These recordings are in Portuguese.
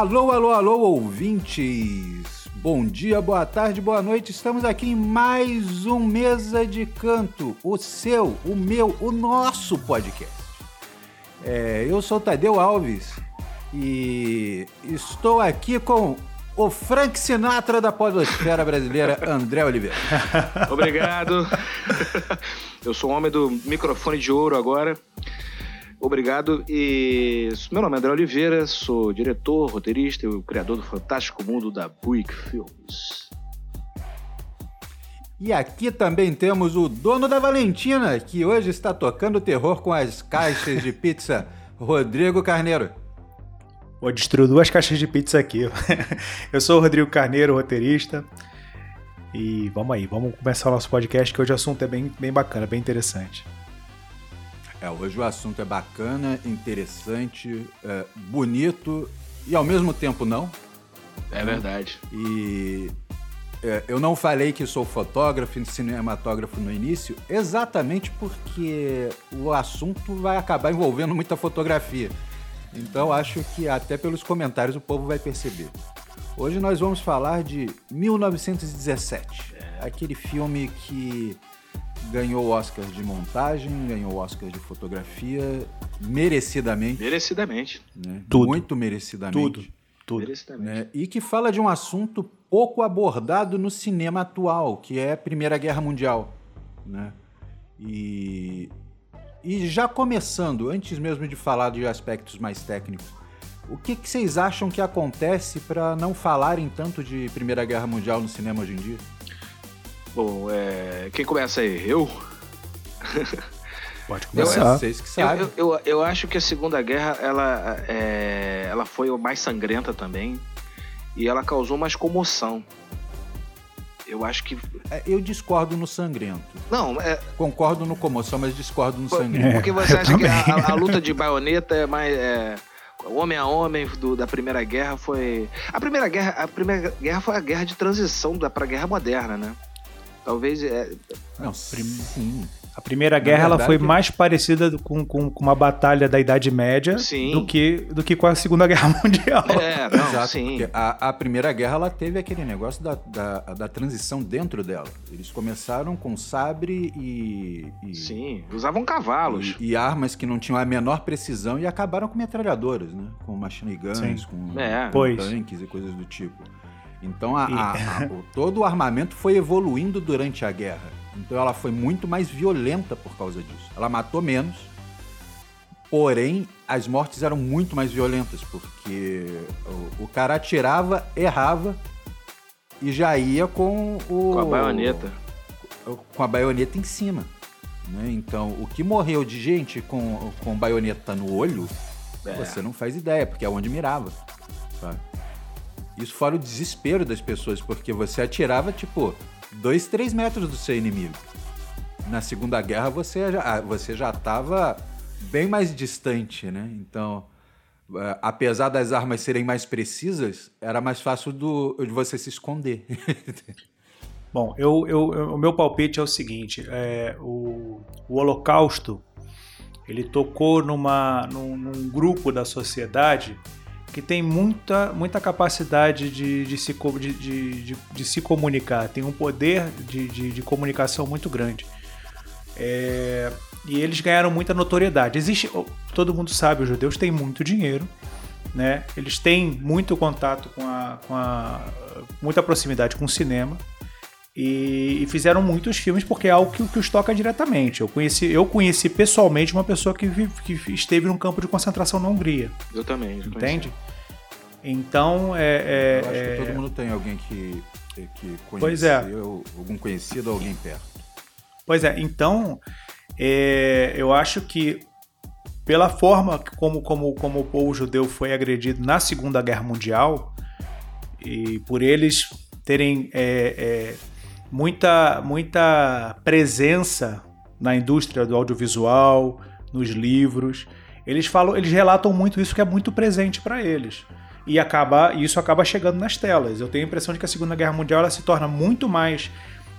Alô, alô, alô, ouvintes! Bom dia, boa tarde, boa noite. Estamos aqui em mais um Mesa de Canto, o seu, o meu, o nosso podcast. É, eu sou Tadeu Alves e estou aqui com o Frank Sinatra da podosfera brasileira, André Oliveira. Obrigado. Eu sou o homem do microfone de ouro agora. Obrigado. E meu nome é André Oliveira, sou diretor, roteirista e o criador do fantástico mundo da Buick Films. E aqui também temos o dono da Valentina, que hoje está tocando terror com as caixas de pizza, Rodrigo Carneiro. Vou destruir duas caixas de pizza aqui. Eu sou o Rodrigo Carneiro, roteirista. E vamos aí, vamos começar o nosso podcast, que hoje o assunto é bem, bem bacana, bem interessante. É, hoje o assunto é bacana, interessante, é, bonito e ao mesmo tempo não. É verdade. E é, eu não falei que sou fotógrafo e cinematógrafo no início, exatamente porque o assunto vai acabar envolvendo muita fotografia. Então acho que até pelos comentários o povo vai perceber. Hoje nós vamos falar de 1917, aquele filme que ganhou o Oscar de montagem, ganhou o Oscar de fotografia, merecidamente. Merecidamente. Né? Tudo. Muito merecidamente. Tudo, tudo. Merecidamente. Né? E que fala de um assunto pouco abordado no cinema atual, que é a Primeira Guerra Mundial. Né? E, e já começando, antes mesmo de falar de aspectos mais técnicos, o que, que vocês acham que acontece para não falarem tanto de Primeira Guerra Mundial no cinema hoje em dia? Bom, é... quem começa aí? Eu? Pode Eu, começar. vocês que Eu, sabem. eu, eu, eu acho que a Segunda Guerra ela, é, ela foi mais sangrenta também e ela causou mais comoção. Eu acho que. É, Eu discordo no sangrento. Não, é, Concordo no comoção, mas discordo no Pô, sangrento. porque você eu acha que a- a luta de baioneta é mais. É, homem a homem do- da Primeira Guerra foi. A Primeira Guerra, a Primeira Guerra foi a guerra de transição da, pra Guerra Moderna, né? Talvez. É, Não, sim. A Primeira Guerra ela verdade- foi mais parecida com, com, com uma batalha da Idade Média Sim. do que, do que com a Segunda Guerra Mundial. é, não, Exato, sim. porque a, a Primeira Guerra ela teve aquele negócio da, da, da transição dentro dela. Eles começaram com sabre e, e, Sim, usavam cavalos. e, e armas que não tinham a menor precisão e acabaram com metralhadoras, né? Com machine guns, Sim. com, É. tanques e coisas do tipo. Então a- a- a- o- todo o armamento foi evoluindo durante a guerra. Então ela foi muito mais violenta por causa disso. Ela matou menos, porém as mortes eram muito mais violentas, porque o, o cara atirava, errava e já ia com o. Com a baioneta. Com a baioneta em cima. né? Então, o que morreu de gente com, com baioneta no olho, É. você não faz ideia, porque é onde mirava. sabe? Isso fora o desespero das pessoas, porque você atirava, tipo, dois, três metros do seu inimigo. Na Segunda Guerra, você já, ah, você já estava bem mais distante, né? Então, eh, apesar das armas serem mais precisas, era mais fácil do, de você se esconder. Bom, eu, eu- eu- o meu palpite é o seguinte: é, o, o Holocausto ele tocou numa, num, num grupo da sociedade que tem muita, muita capacidade de, de, se, de, de- de se comunicar, tem um poder de, de, de comunicação muito grande. É, e eles ganharam muita notoriedade. Existe, todo mundo sabe, os judeus têm muito dinheiro, né? Eles têm muito contato com a, com a muita proximidade com o cinema e, e fizeram muitos filmes porque é algo que, que os toca diretamente. Eu conheci, eu conheci pessoalmente uma pessoa que, vi- que esteve num campo de concentração na Hungria, Eu também. eu entende? Então, é, é- Eu acho é- que todo mundo tem alguém que, que conheceu, Pois é. algum conhecido, alguém perto. Pois é, então é, eu acho que pela forma como, como, como o povo judeu foi agredido na Segunda Guerra Mundial e por eles terem é, é, muita, muita presença na indústria do audiovisual, nos livros, eles falam, eles relatam muito isso que é muito presente para eles. E acaba, isso acaba chegando nas telas. Eu tenho a impressão de que a Segunda Guerra Mundial ela se torna muito mais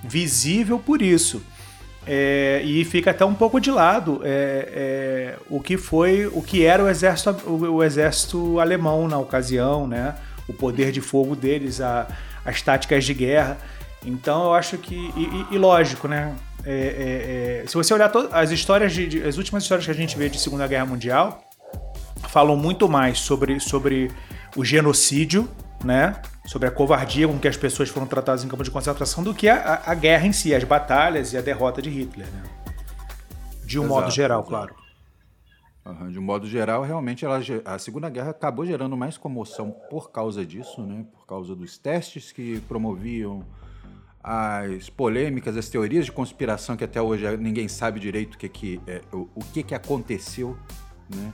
visível por isso. É, e fica até um pouco de lado é, é, o que foi, o que era o exército, o, o, exército alemão na ocasião, né? O poder de fogo deles, a, as táticas de guerra. Então eu acho que e, e lógico, né? É, é, é, se você olhar as histórias de, de, as últimas histórias que a gente vê de Segunda Guerra Mundial falam muito mais sobre, sobre o genocídio, né? sobre a covardia com que as pessoas foram tratadas em campo de concentração do que a, a guerra em si, as batalhas e a derrota de Hitler. Né? De um exato, modo geral, claro. Uhum, de um modo geral, realmente ela, a Segunda Guerra acabou gerando mais comoção por causa disso, né? por causa dos testes que promoviam as polêmicas, as teorias de conspiração que até hoje ninguém sabe direito o que, que, é, o, o que, que aconteceu, né?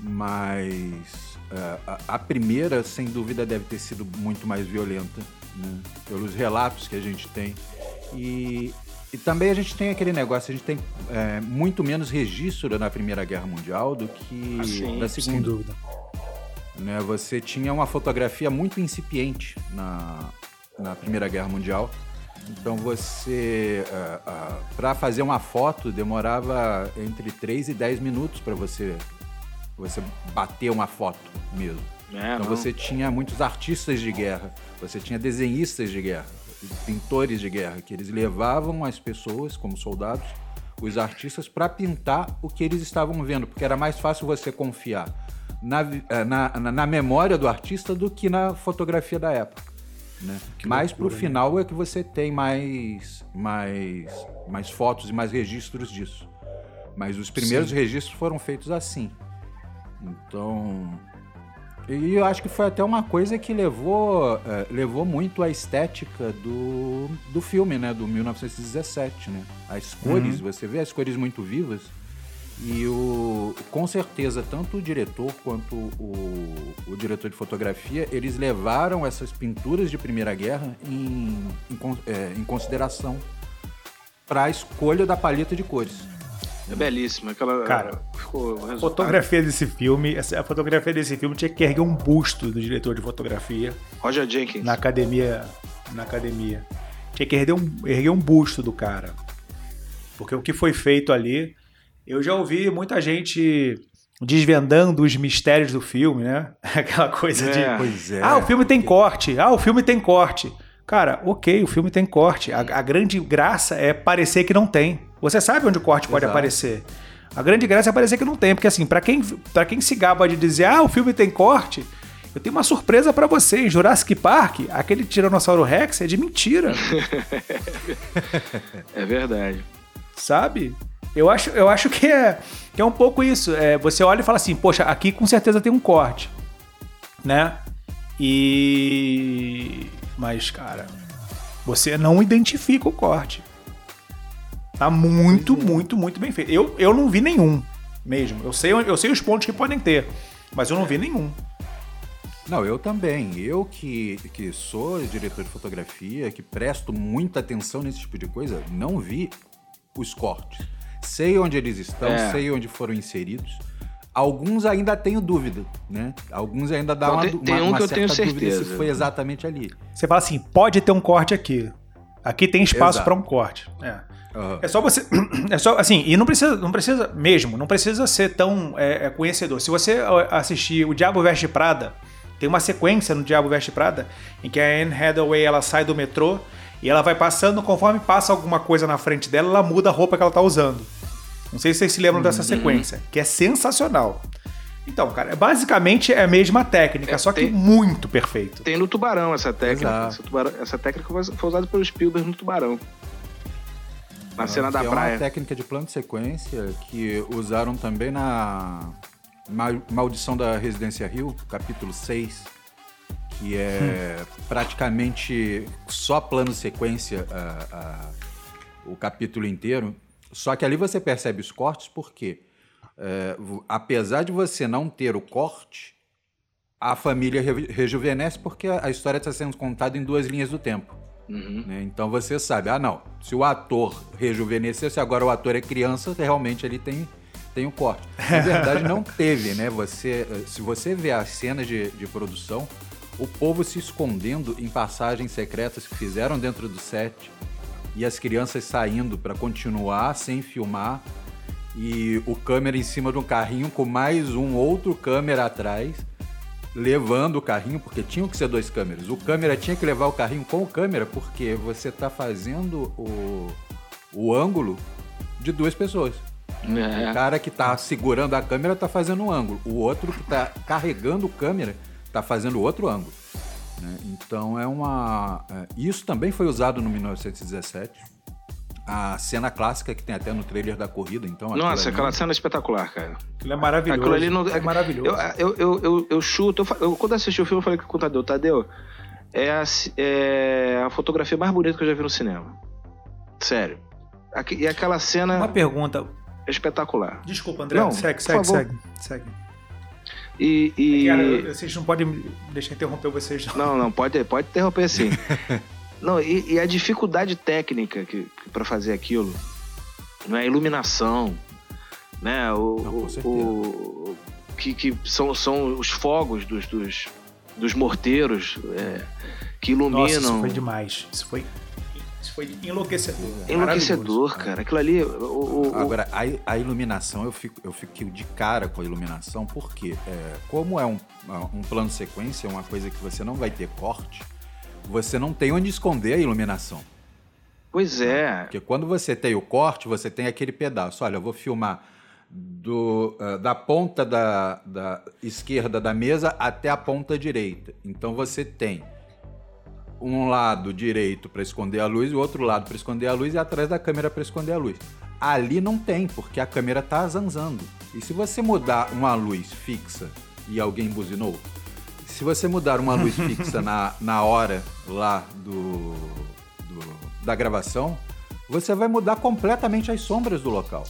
mas é, a, a, primeira, sem dúvida, deve ter sido muito mais violenta, né? pelos relatos que a gente tem. E, e também a gente tem aquele negócio, a gente tem é, muito menos registro na Primeira Guerra Mundial do que assim, na Segunda. Sem dúvida. Né? Você tinha uma fotografia muito incipiente na, na Primeira Guerra Mundial. Então você, uh, uh, para fazer uma foto, demorava entre 3 e 10 minutos para você você bater uma foto mesmo. É, então não. você tinha muitos artistas de guerra, você tinha desenhistas de guerra, pintores de guerra, que eles levavam as pessoas como soldados, os artistas, para pintar o que eles estavam vendo, porque era mais fácil você confiar na, eh, na, na memória do artista do que na fotografia da época. Né? Mas para o né? final é que você tem mais, mais, mais fotos e mais registros disso. Mas os primeiros Sim. registros foram feitos assim. Então. E eu acho que foi até uma coisa que levou, é, levou muito a estética do, do filme, né? Do 1917, né? As cores, uhum. você vê as cores muito vivas. E o, com certeza, tanto o diretor quanto o, o diretor de fotografia, eles levaram essas pinturas de Primeira Guerra em, em, é, em consideração para a escolha da paleta de cores. É belíssima. Aquela, Cara, a fotografia desse filme, a fotografia desse filme tinha que erguer um busto do diretor de fotografia. Roger Jenkins. Na academia. Na academia. Tinha que erguer um, erguer um busto do cara. Porque o que foi feito ali. Eu já ouvi muita gente desvendando os mistérios do filme, né? Aquela coisa é, de. É. Ah, o filme tem corte. Ah, o filme tem corte. Cara, ok, o filme tem corte. A, a grande graça é parecer que não tem. Você sabe onde o corte Exato. pode aparecer. A grande graça é parecer que não tem, porque assim, para quem, pra quem se gaba de dizer, ah, o filme tem corte, eu tenho uma surpresa para você. Em Jurassic Park, aquele Tiranossauro Rex é de mentira. é verdade. Sabe? Eu acho, eu acho que, é, que é um pouco isso. É, você olha e fala assim, poxa, aqui com certeza tem um corte. Né? E mas, cara, você não identifica o corte. Tá muito, é. muito, muito bem feito. Eu, eu não vi nenhum mesmo. Eu sei, eu sei os pontos que podem ter, mas eu não vi nenhum. Não, eu também. Eu que, que sou diretor de fotografia, que presto muita atenção nesse tipo de coisa, não vi os cortes. Sei onde eles estão, é. sei onde foram inseridos. Alguns ainda tenho dúvida, né? Alguns ainda dá uma, tem, tem uma, um que eu tenho certeza. se foi exatamente ali. Você fala assim, pode ter um corte aqui. Aqui tem espaço para um corte. É. Uhum. É só você. É só assim, e não precisa, não precisa mesmo, não precisa ser tão é, é conhecedor. Se você assistir o Diabo Veste Prada, tem uma sequência no Diabo Veste Prada em que a Anne Hathaway ela sai do metrô e ela vai passando, conforme passa alguma coisa na frente dela, ela muda a roupa que ela tá usando. Não sei se vocês se lembram dessa uhum. sequência, que é sensacional. Então, cara, basicamente é a mesma técnica, é, só que muito perfeito. Tem no Tubarão essa técnica. Essa, tubarão, essa, técnica foi usada pelo Spielberg no Tubarão. Na ah, cena da é praia. É uma técnica de plano de sequência que usaram também na Maldição da Residência Rio, capítulo 6, que é hum. praticamente só plano sequência o capítulo inteiro. Só que ali você percebe os cortes porque, é, apesar de você não ter o corte, a família rejuvenesce porque a história está sendo contada em duas linhas do tempo. Uhum. Né? Então você sabe, ah não, se o ator rejuvenesceu, se agora o ator é criança, realmente ele tem, tem o corte. Na verdade não teve, né? Você, se você vê as cenas de, de produção, o povo se escondendo em passagens secretas que fizeram dentro do set, e as crianças saindo para continuar sem filmar e o câmera em cima de um carrinho com mais um outro câmera atrás levando o carrinho, porque tinham que ser dois câmeras. O câmera tinha que levar o carrinho com o câmera, porque você está fazendo o, o ângulo de duas pessoas. É. O cara que está segurando a câmera está fazendo um ângulo. O outro que está carregando o câmera está fazendo outro ângulo. Né? Então é uma. É, isso também foi usado no 1917 a cena clássica que tem até no trailer da corrida, então. Nossa, aquela cena é espetacular, cara. Aquilo é maravilhoso. Aquilo ali não, é maravilhoso. Eu, eu, eu, eu, chuto, eu, quando assisti o filme, eu falei com o Tadeu, Tadeu, é a, é a fotografia mais bonita que eu já vi no cinema. Sério. E aquela cena. Uma pergunta. É espetacular. Desculpa, André. Não, segue, segue, segue, segue. E. e... Cara, vocês não podem deixar interromper vocês, não. Não, não, pode, pode interromper sim. Não, e, e a dificuldade técnica que, que para fazer aquilo, né? A iluminação, né? O, Não, o, o, que, que são, são os fogos dos, dos, dos morteiros é, que iluminam. Nossa, isso foi demais. Isso foi isso foi enlouquecedor. Enlouquecedor, cara. Aquilo ali. O, o, Agora, a, a, iluminação, eu fico, eu fico de cara com a iluminação, porque é, como é um, um plano sequência, uma coisa que você não vai ter corte, você não tem onde esconder a iluminação. Pois é. Porque quando você tem o corte, você tem aquele pedaço. Olha, eu vou filmar do, uh, da ponta da, da esquerda da mesa até a ponta direita. Então você tem um lado direito para esconder a luz e o outro lado para esconder a luz e atrás da câmera para esconder a luz. Ali não tem, porque a câmera está zanzando. E se você mudar uma luz fixa e alguém buzinou, se você mudar uma luz fixa na, na hora lá do, do, da gravação, você vai mudar completamente as sombras do local.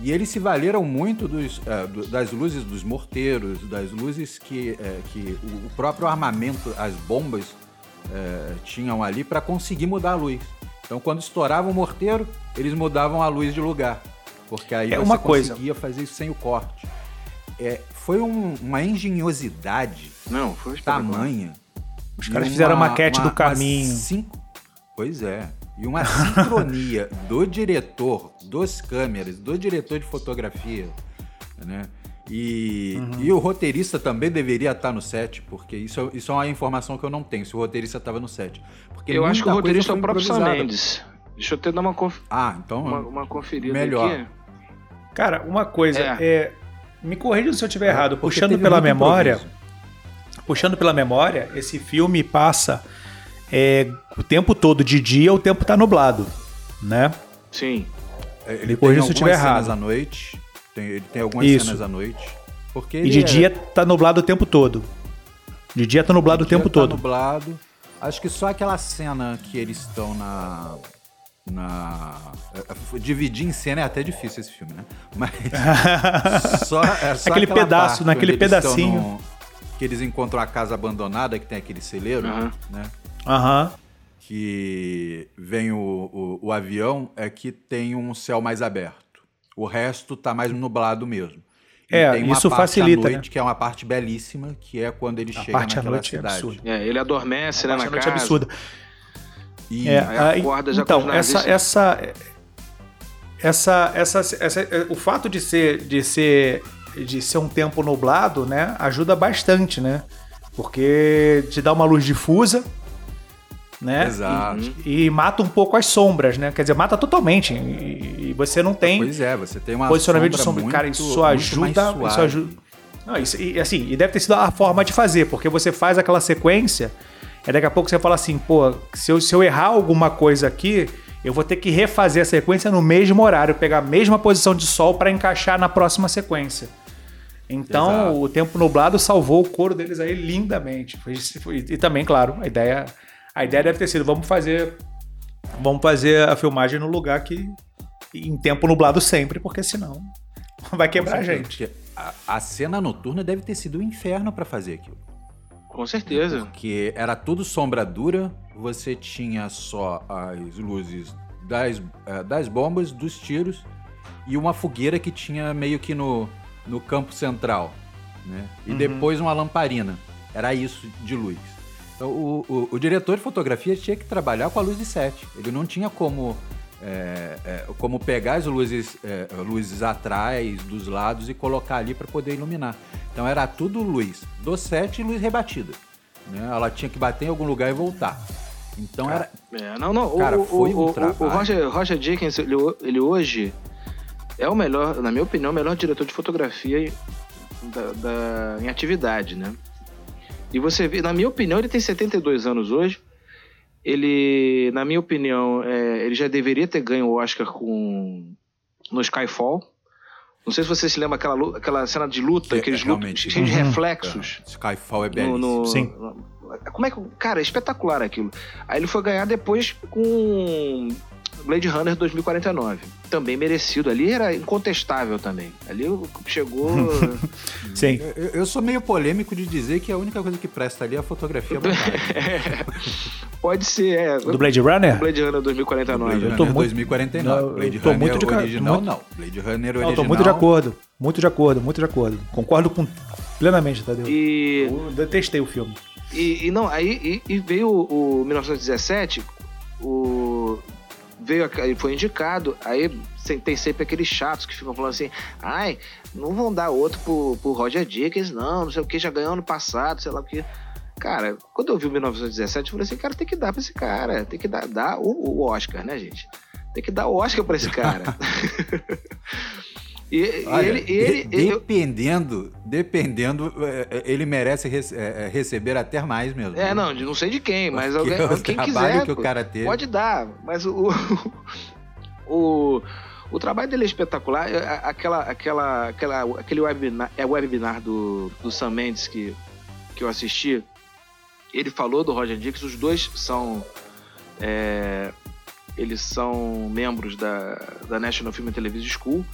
E eles se valeram muito dos, é, das luzes dos morteiros, das luzes que, é, que o, próprio armamento, as bombas é, tinham ali para conseguir mudar a luz. Então, quando estourava o morteiro, eles mudavam a luz de lugar. Porque aí é você uma conseguia coisa. fazer isso sem o corte. É, foi um, uma engenhosidade Não, foi tamanha. Os caras fizeram uma, a maquete uma, do caminho. Cinco... Pois é. E uma sincronia do diretor, dos câmeras, do diretor de fotografia, né? E, uhum. e o roteirista também deveria estar no set, porque isso, isso é uma informação que eu não tenho, se o roteirista estava no set. Porque eu acho que o roteirista é o próprio Sam Mendes. Deixa eu até dar uma, conf... ah, então, uma, uma conferida melhor. aqui. Cara, uma coisa, é. é me corrija se eu estiver é, errado. Puxando pela memória, improviso. puxando pela memória, esse filme passa é, o tempo todo de dia, o tempo está nublado, né? Sim. É, ele me corrija se eu estiver errado. à noite. Tem, ele tem algumas Isso. cenas à noite. Porque e de é... dia tá nublado o tempo todo. De dia tá nublado de o tempo tá todo. nublado. Acho que só aquela cena que eles estão na na é, dividir em cena é até difícil esse filme, né? Mas só, é só aquele pedaço, naquele pedacinho no, que eles encontram a casa abandonada que tem aquele celeiro, uhum. né? Aham. Uhum. Que vem o, o, o, avião é que tem um céu mais aberto. O resto tá mais nublado mesmo. E é, isso facilita, noite, né? que é uma parte belíssima, que é quando ele a chega parte naquela cidade. É, ele adormece, a né, na casa. É absurda. E é, aí acorda já então, essa, essa, essa, essa, essa, o fato de ser, de ser, de ser um tempo nublado, né, ajuda bastante, né? Porque te dá uma luz difusa, né? Exato. E, e, mata um pouco as sombras, né? Quer dizer, mata totalmente. E, e você não tem. Pois é, você tem uma posicionamento de sombra. Muito, Cara, isso ajuda. Isso ajuda. Não, isso, e, assim, e deve ter sido a forma de fazer, porque você faz aquela sequência Aí daqui a pouco você fala assim, pô, se eu, se eu errar alguma coisa aqui, eu vou ter que refazer a sequência no mesmo horário, pegar a mesma posição de sol para encaixar na próxima sequência. Então, Exato. o tempo nublado salvou o couro deles aí lindamente. Foi, foi, e também, claro, a ideia, a ideia deve ter sido, vamos fazer, vamos fazer a filmagem no lugar que em tempo nublado sempre, porque senão vai quebrar a gente. A, a cena noturna deve ter sido um inferno para fazer aquilo. Com certeza. Porque era tudo sombra dura, você tinha só as luzes das, uh, das bombas, dos tiros e uma fogueira que tinha meio que no, no campo central. Né? E uhum. depois uma lamparina. Era isso de luz. Então, o, o, o diretor de fotografia tinha que trabalhar com a luz de set. Ele não tinha como, é, é, como pegar as luzes, é, luzes atrás, dos lados e colocar ali para poder iluminar. Então era tudo luz do set e luz rebatida. Né? Ela tinha que bater em algum lugar e voltar. Então era. É, não, não. Cara, o, foi o, um trabalho. o Roger, Roger Jenkins, ele, ele hoje é o melhor, na minha opinião, o melhor diretor de fotografia da, da- em atividade, né? E você vê, na minha opinião, ele tem 72 anos hoje. Ele, na minha opinião, é, ele já deveria ter ganho o Oscar com no Skyfall. Não sei se você se lembra aquela, aquela cena de luta, Que é aqueles lutas realmente- cheios de Uhum. reflexos. Skyfall é No, belíssimo. no- Sim. Como é que. Cara, é espetacular aquilo. Aí ele foi ganhar depois com Blade Runner 2049. Também merecido. Ali era incontestável também. Ali chegou. Sim. Eu, eu sou meio polêmico de dizer que a única coisa que presta ali é a fotografia a montagem. Pode ser, é. Do Blade Runner? Blade Runner 2049. Blade Eu Runner tô muito- 2049. Não, eu Blade tô Runner muito de original, muito- não. Blade Runner original. Não, tô muito de acordo. Muito de acordo, muito de acordo. Concordo com plenamente, Tadeu. E, Eu detestei o filme. e, e não, aí e, e veio o, o 1917, o. Veio, ele foi indicado, aí tem sempre aqueles chatos que ficam falando assim, ai, não vão dar outro pro, pro Roger Dickens, não, não sei o que, já ganhou ano passado, sei lá o que. Cara, quando eu vi o 1917, eu falei assim, cara, tem que dar pra esse cara, tem que dar, dar o, o Oscar, né, gente? Tem que dar o Oscar pra esse cara. e, Olha, ele, de- ele- dependendo, dependendo, é, é, ele merece rece- é, receber até mais mesmo. É, não, não sei de quem, mas Porque alguém, o quem quiser. que o cara teve. Pode dar, mas o. o o trabalho dele é espetacular. Aquela, aquela, aquela, aquele webinar, é webinar do, do Sam Mendes que, que eu assisti, ele falou do Roger Dix, os dois são. é, eles são membros da, da National Film and Television School.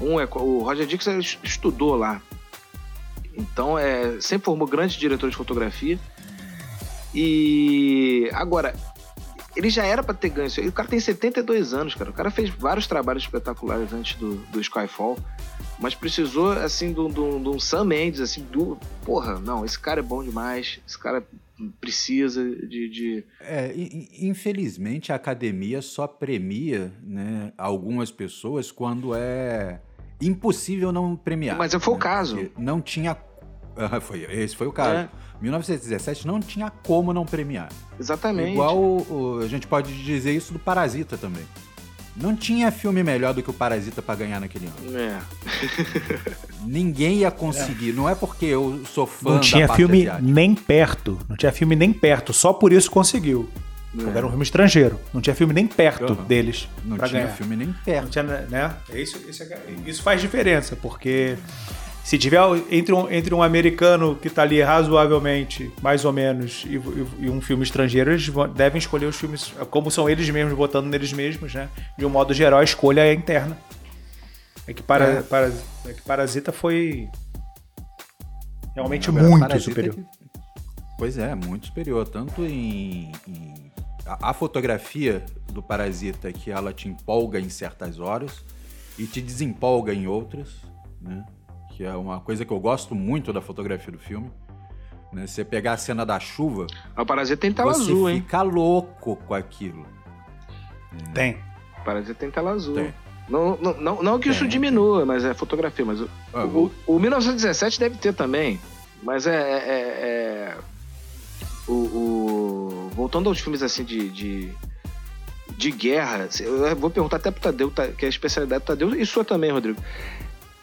Um é o Roger Dix ele estudou lá. Então é sempre formou grandes diretores de fotografia. E agora ele já era pra ter ganho isso. O cara tem 72 anos, cara. O cara fez vários trabalhos espetaculares antes do, do Skyfall. Mas precisou, assim, de um- Sam Mendes, assim, do. Porra, não, esse cara é bom demais. Esse cara precisa de. de- É, infelizmente a academia só premia né, algumas pessoas quando é impossível não premiar. Mas foi o né? caso. Porque Não tinha. Foi, esse foi o caso. É. 1917 não tinha como não premiar. Exatamente. Igual o- o- a gente pode dizer isso do Parasita também. Não tinha filme melhor do que o Parasita pra ganhar naquele ano. É. Ninguém ia conseguir. Não é porque eu sou fã Não da tinha parte filme asiática. nem perto. Não tinha filme nem perto. Só por isso conseguiu. Porque Era um filme estrangeiro. Não tinha filme nem perto Aham. deles. Não tinha ganhar. filme nem Não perto. tinha, né? Isso, isso, é- isso faz diferença, porque se tiver entre um, entre um americano que tá ali razoavelmente, mais ou menos, e, e- e um filme estrangeiro, eles devem escolher os filmes, como são eles mesmos, votando neles mesmos, né? De um modo geral, a escolha é interna. É que, para, É. para- é que Parasita foi realmente Agora, muito superior. que- Pois é, muito superior. Tanto em. em- a, a fotografia do Parasita, que ela te empolga em certas horas e te desempolga em outras, né? Que é uma coisa que eu gosto muito da fotografia do filme. Né? Você pegar a cena da chuva, O Parasita tem tela azul, hein? fica louco com aquilo. Tem. O Parasita tem tela azul. Tem. Não, não, não, não que isso Tem, diminua, mas é fotografia. Mas o, Ah, o, o 1917 deve ter também. Mas é. é- é- é- o, o- voltando aos filmes assim de, de, de guerra, eu vou perguntar até pro Tadeu, tá- que é a especialidade do Tadeu, e sua também, Rodrigo.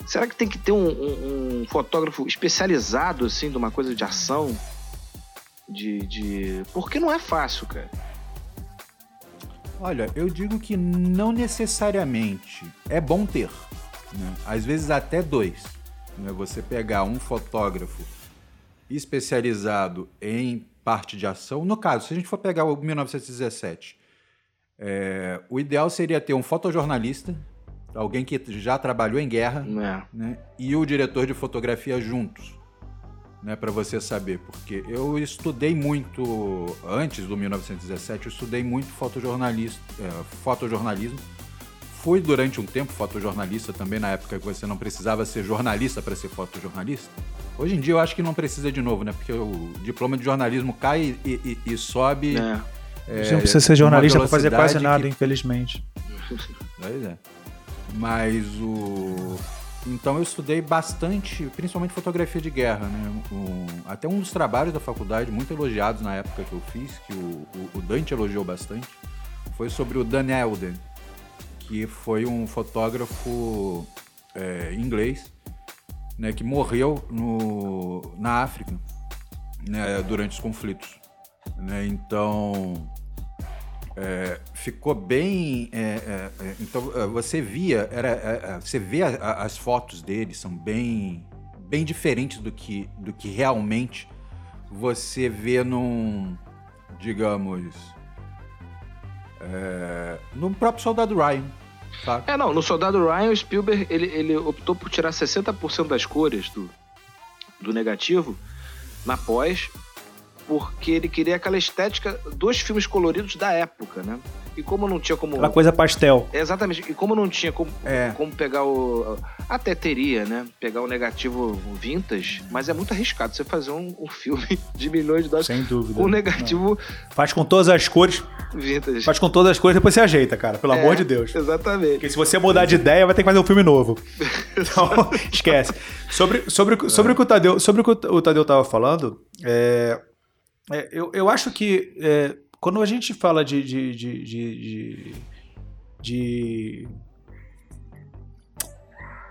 Será que tem que ter um, um- um fotógrafo especializado, assim, de uma coisa de ação? De, de. Porque não é fácil, cara. Olha, eu digo que não necessariamente. É bom ter. né? Às vezes até dois. né? Você pegar um fotógrafo especializado em parte de ação. No caso, se a gente for pegar o 1917, é, o ideal seria ter um fotojornalista, alguém que já trabalhou em guerra, É. né? E o diretor de fotografia juntos, né? Para você saber, porque eu estudei muito antes do 1917, eu estudei muito fotojornalista, é, fotojornalismo fui durante um tempo fotojornalista também, na época que você não precisava ser jornalista para ser fotojornalista. Hoje em dia eu acho que não precisa de novo, né? Porque o diploma de jornalismo cai e, e, e sobe. É. É, Você não precisa ser jornalista para fazer quase nada, que... infelizmente. Pois é. Mas o. Então eu estudei bastante, principalmente fotografia de guerra, né? O... Até um dos trabalhos da faculdade, muito elogiados na época que eu fiz, que o, o Dante elogiou bastante, foi sobre o Dan Elden, que foi um fotógrafo é, inglês, né, que morreu no, na África né, durante os conflitos. Né? Então, é, ficou bem. É, é, é então é, você via, era, você vê a, a, as fotos dele são bem, bem diferentes do que, do que realmente você vê num, digamos, no próprio Soldado Ryan. Sabe? É, não, no Soldado Ryan, o Spielberg ele, ele optou por tirar 60% das cores do, do negativo na pós porque ele queria aquela estética dos filmes coloridos da época, né? E como não tinha como. Aquela coisa pastel. Exatamente. E como não tinha como, é. como pegar o. Até teria, né? Pegar o negativo vintage, mas é muito arriscado você fazer um, um filme de milhões de dólares. Sem dúvida. Com negativo. Não. Faz com todas as cores. Vintage. Faz com todas as cores, depois você ajeita, cara. Pelo é, amor de Deus. Exatamente. Porque se você mudar de ideia, vai ter que fazer um filme novo. Então, esquece. Sobre, sobre, sobre, o que o Tadeu, sobre o que o Tadeu tava falando, é é, eu, eu acho que é, quando a gente fala de, de, de, de, de,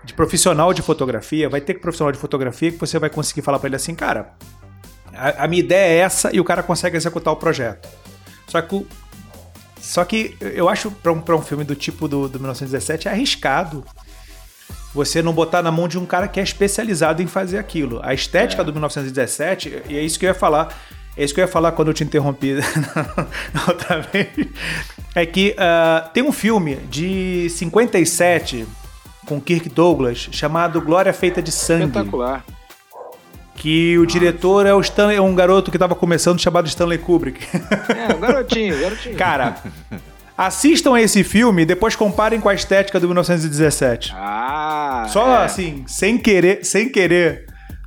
de profissional de fotografia, vai ter que profissional de fotografia que você vai conseguir falar para ele assim, cara, a, a, minha ideia é essa e o cara consegue executar o projeto. Só que, só que eu acho para um, um filme do tipo do, do 1917 é arriscado você não botar na mão de um cara que é especializado em fazer aquilo. A estética é. do 1917, e é isso que eu ia falar, é isso que eu ia falar quando eu te interrompi outra vez. É que uh, tem um filme de 57 com Kirk Douglas chamado Glória Feita de Sangue. Espetacular. Que o diretor é, o Stanley, é um garoto que estava começando chamado Stanley Kubrick. É, um garotinho, garotinho. Cara, assistam esse filme e depois comparem com a estética do 1917. Ah! Só é. assim, sem querer, sem querer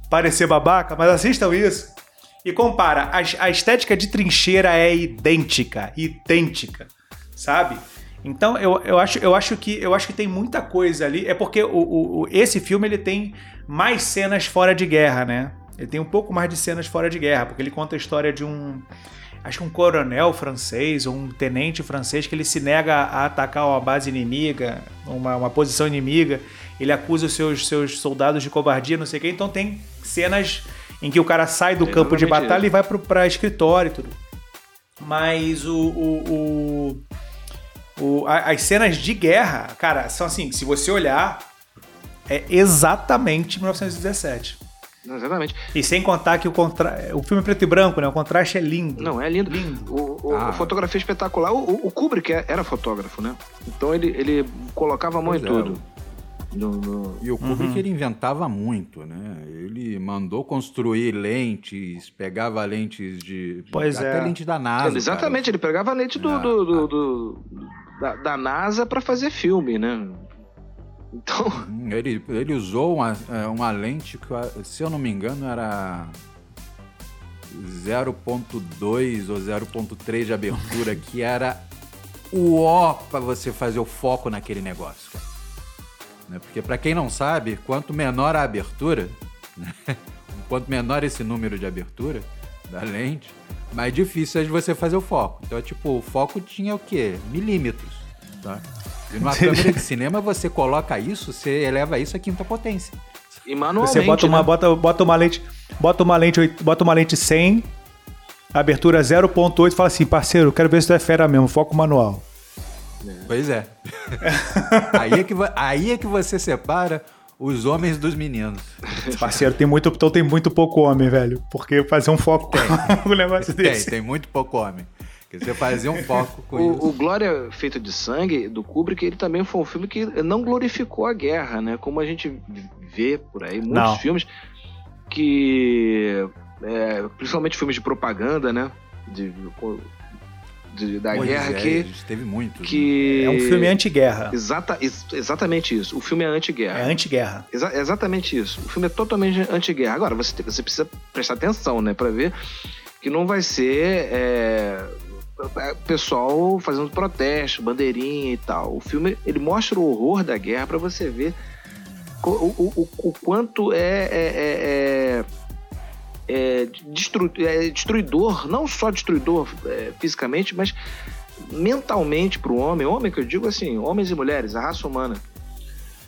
parecer babaca, mas assistam isso e compara. A, a estética de trincheira é idêntica, idêntica, sabe? Então eu, eu, acho, eu, acho que, eu acho que tem muita coisa ali. É porque o, o, o, esse filme ele tem mais cenas fora de guerra, né? Ele tem um pouco mais de cenas fora de guerra, porque ele conta a história de um. Acho que um coronel francês ou um tenente francês que ele se nega a atacar uma base inimiga, uma, uma posição inimiga. Ele acusa os seus, seus soldados de covardia, não sei o quê. Então tem cenas em que o cara sai do campo de batalha e vai para escritório e tudo. Mas o, o, o, o as cenas de guerra, cara, são assim, se você olhar, é exatamente 1917. Exatamente. E sem contar que o, contra... o filme é preto e branco, né? O contraste é lindo. Não, é lindo. lindo. O, o ah. A fotografia é espetacular. O, o, Kubrick era fotógrafo, né? Então ele, ele colocava a mão pois em é. tudo. No, no... E o Kubrick uhum. ele inventava muito, né? Ele mandou construir lentes, pegava lentes de. Pois até é. lentes da NASA. Exatamente, cara. ele pegava a lente do, ah, do, do, do da, da, NASA para fazer filme, né? Então. Uhum, ele, ele usou uma, é, uma lente que, se eu não me engano, era 0.2 ou 0.3 de abertura, que era o ó para você fazer o foco naquele negócio. Né? Porque, para quem não sabe, quanto menor a abertura, né? quanto menor esse número de abertura da lente, mais difícil é de você fazer o foco. Então, é tipo, o foco tinha o quê? Milímetros. Tá? E numa câmera de cinema, você coloca isso, você eleva isso a quinta potência. E manualmente, você bota uma, né? bota, bota uma lente, bota uma lente, bota uma lente 100, abertura 0.8 e fala assim, parceiro, quero ver se tu é fera mesmo, foco manual. Pois é. aí, é que, aí é que você separa os homens dos meninos. Parceiro, tem muito, então tem muito pouco homem, velho. Porque fazer um foco tem. um negócio tem, desse. Tem, muito pouco homem. Porque você fazer um foco com o, isso. O Glória Feito de Sangue, do Kubrick, ele também foi um filme que não glorificou a guerra, né? Como a gente vê por aí, muitos não. filmes que... É, principalmente filmes de propaganda, né? De, de- da Pois guerra é, que. Teve muito. né? que... É um filme anti-guerra. Exata, ex- exatamente isso. O filme é anti-guerra. É anti-guerra. Exa- exatamente isso. O filme é totalmente anti-guerra. Agora, você, você precisa prestar atenção, né? Pra ver que não vai ser é, é, pessoal fazendo protesto, bandeirinha e tal. O filme, ele mostra o horror da guerra pra você ver co- o, o, o quanto é... é, é, é destru- é destruidor, não só destruidor é, fisicamente, mas mentalmente para o homem, homem que eu digo assim, homens e mulheres, a raça humana,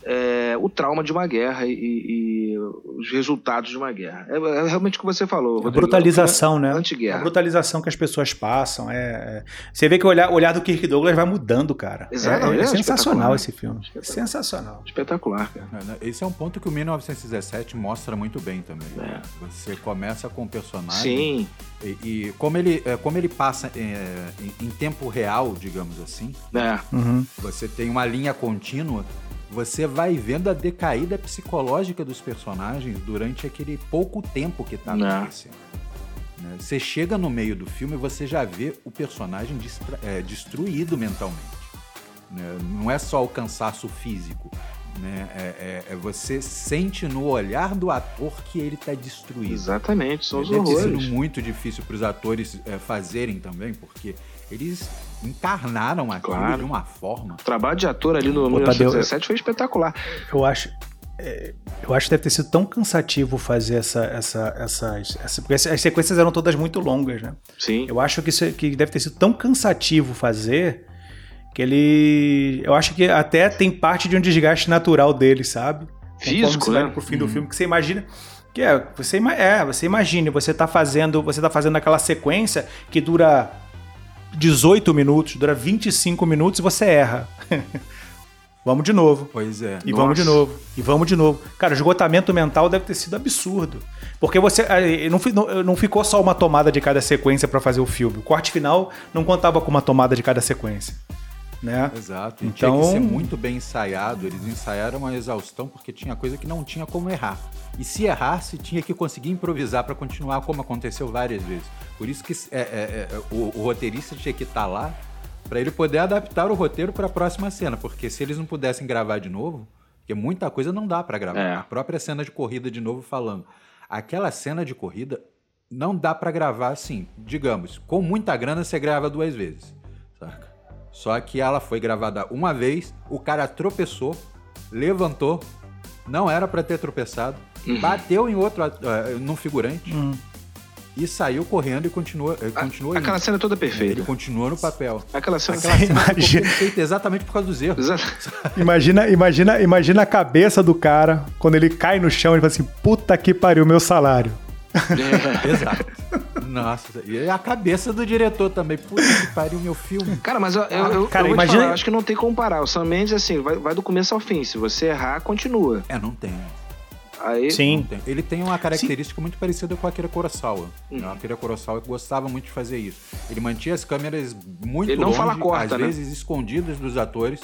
é, o trauma de uma guerra e, e os resultados de uma guerra. É, é realmente o que você falou. A Rodrigo. brutalização, né? A brutalização que as pessoas passam. É, é- Você vê que o olhar, o olhar do Kirk Douglas vai mudando, cara. Exato, é, é é sensacional esse filme. Espetacular. Sensacional. Espetacular, cara. É, né? Esse é um ponto que o 1917 mostra muito bem também. né? Você começa com o personagem Sim, e, e como, ele, é, como ele passa é, em, em tempo real, digamos assim, né? Uhum. você tem uma linha contínua, você vai vendo a decaída psicológica dos personagens durante aquele pouco tempo que tá Né. acontecendo. né? Você chega no meio do filme e você já vê o personagem é, destruído mentalmente. né? Não é só o cansaço físico. Né? É, é- é você sente no olhar do ator que ele está destruído. Exatamente, são os Deve ter horrores. sido muito difícil para os atores é, fazerem também, porque eles encarnaram aquilo Claro. de uma forma. O trabalho de ator ali no Ô, Tadeu, 1917 foi espetacular. Eu acho. é, Eu acho que deve ter sido tão cansativo fazer essa, essa, essas, essa- porque as sequências eram todas muito longas, né? Sim. Eu acho que, isso, que deve ter sido tão cansativo fazer que ele. Eu acho que até tem parte de um desgaste natural dele, sabe? Físico, você vai né? pro fim do filme, que você imagina. Que é, você, é, você imagine, você tá fazendo. Você tá fazendo aquela sequência que dura 18 minutos, dura 25 minutos e você erra. vamos de novo. Pois é. E vamos de Nossa. novo. E vamos de novo. Cara, o esgotamento mental deve ter sido absurdo. Porque você. eh, Não, fi- não, não ficou só uma tomada de cada sequência pra fazer o filme. O corte final não contava com uma tomada de cada sequência. Né? Exato. E Então- tinha que ser muito bem ensaiado. Eles ensaiaram a exaustão porque tinha coisa que não tinha como errar. E se errasse, tinha que conseguir improvisar para continuar, como aconteceu várias vezes. Por isso que é, é, é, o, o roteirista tinha que estar lá para ele poder adaptar o roteiro para a próxima cena. Porque se eles não pudessem gravar de novo, porque muita coisa não dá para gravar. É. A própria cena de corrida, de novo falando. Aquela cena de corrida não dá para gravar assim. Digamos, com muita grana você grava duas vezes. Saca? Só que ela foi gravada uma vez, o cara tropeçou, levantou, não era pra ter tropeçado, bateu em outro eh, num figurante Hum. e saiu correndo e continua, eh, continua Aquela cena toda Ele perfeita. continua no papel. Aquela cena. Aquela cena ficou Imagina. perfeita exatamente por causa dos erros. Imagina, imagina, imagina a cabeça do cara quando ele cai no chão e fala assim: puta que pariu, meu salário. É. Exato. Nossa, e a cabeça do diretor também. Puta que pariu meu filme. Cara, mas eu, eu, eu, Cara, eu imagina- falar, eu acho que não tem como comparar. O Sam Mendes, assim, vai, vai do começo ao fim. Se você errar, continua. É, não tem. Aí, Não Sim. tem. Ele tem uma característica muito parecida com a Akira Kurosawa. Uhum. A Akira Kurosawa gostava muito de fazer isso. Ele mantinha as câmeras muito Ele não longe, fala corta, às né? vezes escondidas dos atores,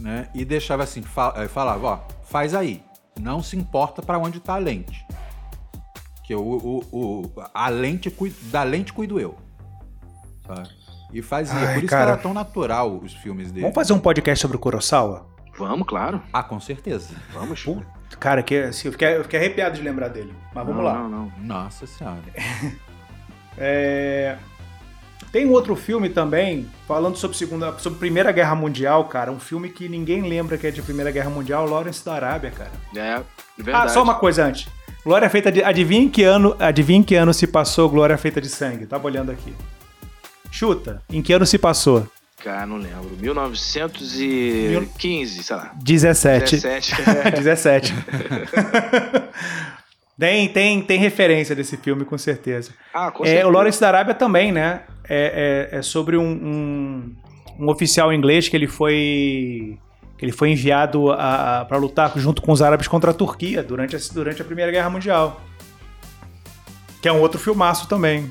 né? E deixava assim, fa- eh, falava, ó, faz aí. Não se importa pra onde tá a lente. Que o, o, o- a lente da lente cuido eu. Sabe? E fazia. Ai, Por isso cara. que era tão natural os filmes dele. Vamos fazer um podcast sobre o Kurosawa? vamos, claro. Ah, com certeza. Vamos. Cara, que, assim, eu, fiquei, eu fiquei arrepiado de lembrar dele. Mas vamos não, lá. Não, não. Nossa senhora. É, Tem um outro filme também, falando sobre, segunda, sobre Primeira Guerra Mundial, cara. Um filme que ninguém lembra que é de Primeira Guerra Mundial, Lawrence da Arábia, cara. É, de verdade. Ah, só uma coisa antes. Glória feita de. Adivinha em que ano, adivinha em que ano se passou Glória feita de sangue? Tava olhando aqui. Chuta. Em que ano se passou? Cara, não lembro. 1915, sei lá. 17. 17. 17. tem, tem, tem referência desse filme, com certeza. ah, com É, certeza. o Lawrence da Arábia também, né? É, é- é sobre um, um, um oficial inglês que ele foi ele foi enviado para lutar junto com os árabes contra a Turquia durante a, durante a Primeira Guerra Mundial. Que é um outro filmaço também.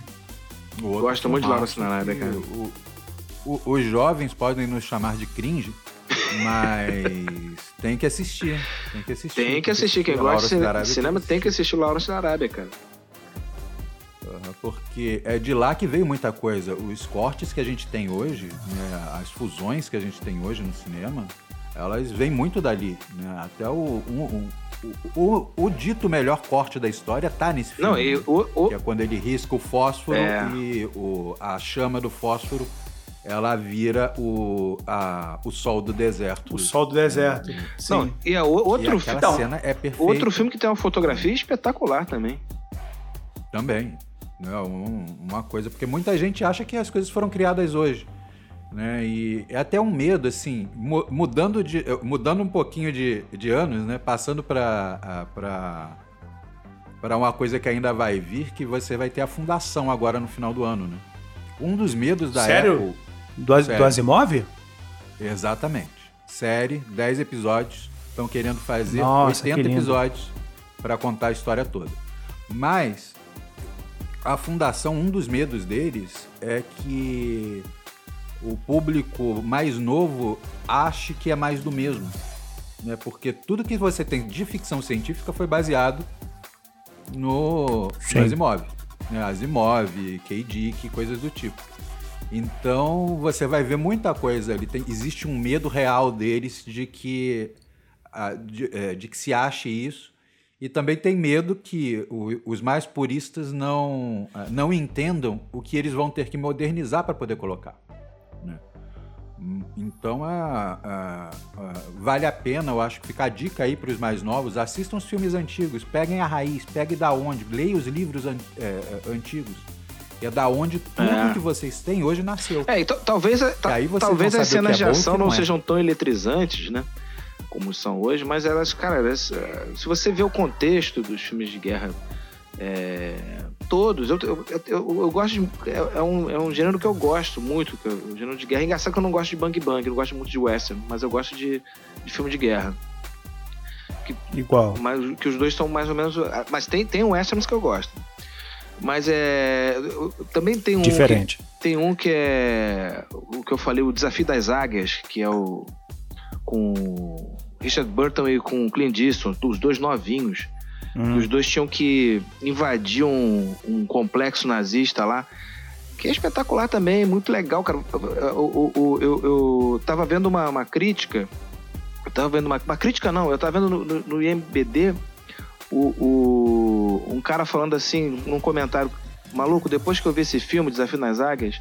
O outro Gosto muito de Laura Sinarada, que cara. o- o- os jovens podem nos chamar de cringe, mas tem que assistir. Tem que assistir. Tem que assistir. Quem gosta de cinema tem que assistir Lawrence da Arábia, cara. porque é de lá que veio muita coisa. Os cortes que a gente tem hoje, né, as fusões que a gente tem hoje no cinema, elas vêm muito dali. Né? Até o, o, o, o, dito melhor corte da história tá nesse filme. Não, e o, o... Que é quando ele risca o fósforo é. e o, a chama do fósforo ela vira o, a, o sol do deserto. O sol do deserto. É, sim. Não, e a, outro e filme. cena é perfeita. Outro filme que tem uma fotografia espetacular também. Também. Né, um, uma coisa, porque muita gente acha que as coisas foram criadas hoje. Né? E é até um medo, assim, mudando, de, mudando um pouquinho de, de anos, né? Passando para para uma coisa que ainda vai vir, que você vai ter a fundação agora no final do ano, né? Um dos medos da Sério? Apple... Do, Sério? do Asimov? Exatamente. Série, 10 episódios. Estão querendo fazer Nossa, 80 que episódios para contar a história toda. Mas a fundação, um dos medos deles é que o público mais novo ache que é mais do mesmo. Né? Porque tudo que você tem de ficção científica foi baseado no, no Asimov. Né? Asimov, K. Dick, coisas do tipo. Então você vai ver muita coisa ali. Tem, existe um medo real deles de que, de, é, de que se ache isso. E também tem medo que o, os mais puristas não, não entendam o que eles vão ter que modernizar para poder colocar. Então a, a, a, vale a pena, eu acho, ficar a dica aí para os mais novos. Assistam os filmes antigos, peguem a raiz, peguem da onde, leiam os livros an, é, é antigos. É da onde tudo é. que vocês têm hoje nasceu. É, então, talvez, talvez as cenas é de ação não, não é. sejam tão eletrizantes, né? Como são hoje, mas elas, cara, elas, se você vê o contexto dos filmes de guerra é, todos. Eu, eu, eu, eu, gosto de. É, é, um, é um gênero que eu gosto muito, que é o gênero de guerra. É engraçado que eu não gosto de Bang Bang, não gosto muito de western, mas eu gosto de, de filme de guerra. Que, Igual. Mas, que os dois são mais ou menos. Mas tem, tem westerns que eu gosto. Mas é. Também tem um. Diferente. Que, tem um que é. O que eu falei, o Desafio das Águias, que é o. Com Richard Burton e com Clint Eastwood, os dois novinhos Hum. Os dois tinham que invadir um, um complexo nazista lá que é espetacular também, muito legal, cara. Eu, eu, eu, eu tava vendo uma, uma, crítica, eu tava vendo uma, uma crítica não, eu tava vendo no, no, no IMBD o, o, um cara falando assim, num comentário, maluco, depois que eu vi esse filme, Desafio nas Águias,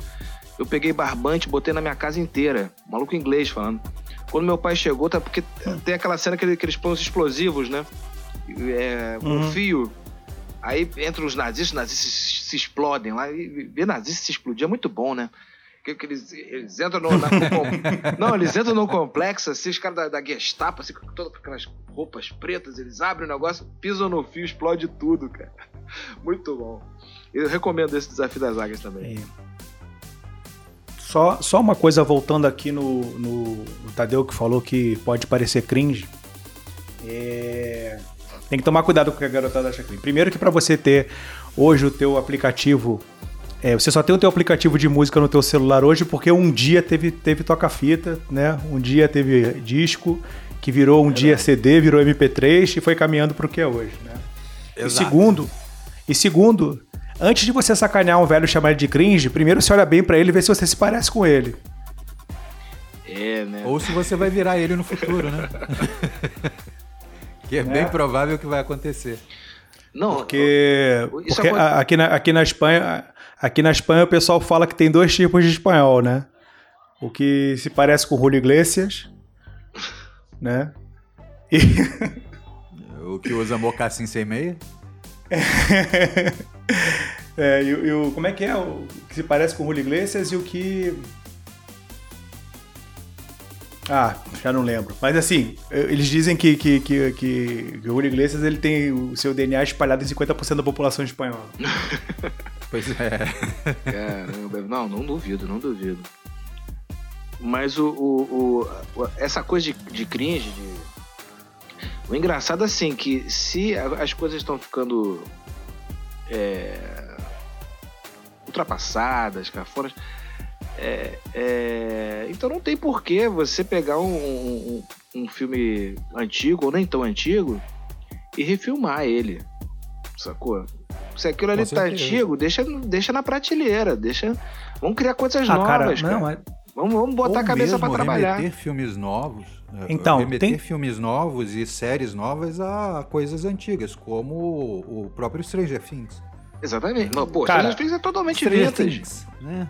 eu peguei barbante, botei na minha casa inteira, maluco inglês falando. Quando meu pai chegou, tá porque tem aquela cena que, que eles põem os explosivos, né? É, com uhum. fio. Aí entram os nazistas, os nazistas se, se explodem lá. E ver nazistas se explodir é muito bom, né? Que, que eles, eles entram no, na, no, Não, eles entram no complexo, assim, os caras da, da Gestapo, assim, com todas aquelas roupas pretas, eles abrem o negócio, pisam no fio, explode tudo, cara. Muito bom. Eu recomendo esse desafio das águias também. É. Só, só uma coisa voltando aqui no, no, no Tadeu que falou que pode parecer cringe. É, tem que tomar cuidado com o que a garotada acha clean. Primeiro que para você ter hoje o teu aplicativo é, você só tem o teu aplicativo de música no teu celular hoje porque um dia teve, teve toca-fita, né? Um dia teve disco, que virou um é dia CD, virou MP3 e foi caminhando para o que é hoje, né? Exato. E segundo, e segundo, antes de você sacanear um velho chamado de cringe, primeiro você olha bem para ele e vê se você se parece com ele. É, né? Ou se você vai virar ele no futuro, né? Que é, é, bem provável que vai acontecer. Não, porque, porque aqui, na, aqui na Espanha, aqui na Espanha o pessoal fala que tem dois tipos de espanhol, né? O que se parece com o Julio Iglesias, né? E... o que usa mocassim sem meia? é, e, e o, como é que é? O que se parece com o Julio Iglesias e o que ah, já não lembro. Mas assim, eles dizem que, que, que, que, que o Julio Iglesias ele tem o seu DNA espalhado em 50% da população espanhola. pois é. Caramba, não, não duvido, não duvido. Mas o, o, o essa coisa de, de cringe, de... o engraçado é assim, que se as coisas estão ficando é, ultrapassadas, cafonas, é, é, então não tem porquê você pegar um, um, um, filme antigo, ou nem tão antigo, e refilmar ele. Sacou? Se aquilo ali tá antigo, deixa, deixa na prateleira. Deixa. Vamos criar coisas Ah, novas, cara, cara. não, é- Vamos, vamos botar Ou a cabeça pra mesmo trabalhar. remeter filmes novos. é, Então, remeter tem- filmes novos e séries novas a coisas antigas, como o o próprio Stranger Things. Exatamente. Não, pô, Cara, Stranger Things é totalmente Stranger vintage. Things, né?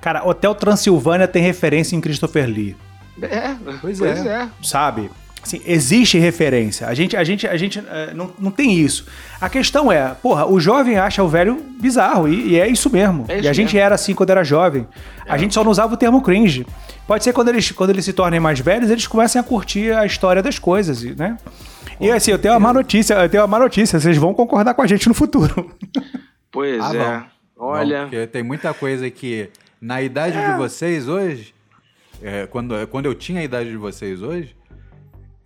Cara, Hotel Transilvânia tem referência em Christopher Lee. É, Pois pois é. é. sabe? Assim, existe referência. A gente, a gente, a gente eh, não, não tem isso. A questão é, porra, o jovem acha o velho bizarro e, e é isso mesmo. É isso e a gente mesmo. era assim quando era jovem. A gente só não usava o termo cringe. Pode ser quando eles, quando eles se tornem mais velhos, eles comecem a curtir a história das coisas, né? E assim, eu tenho uma má notícia, eu tenho uma má notícia, vocês vão concordar com a gente no futuro. Pois Ah, é. Olha. Não, porque tem muita coisa que, na idade É. de vocês hoje, é, quando, quando eu tinha a idade de vocês hoje,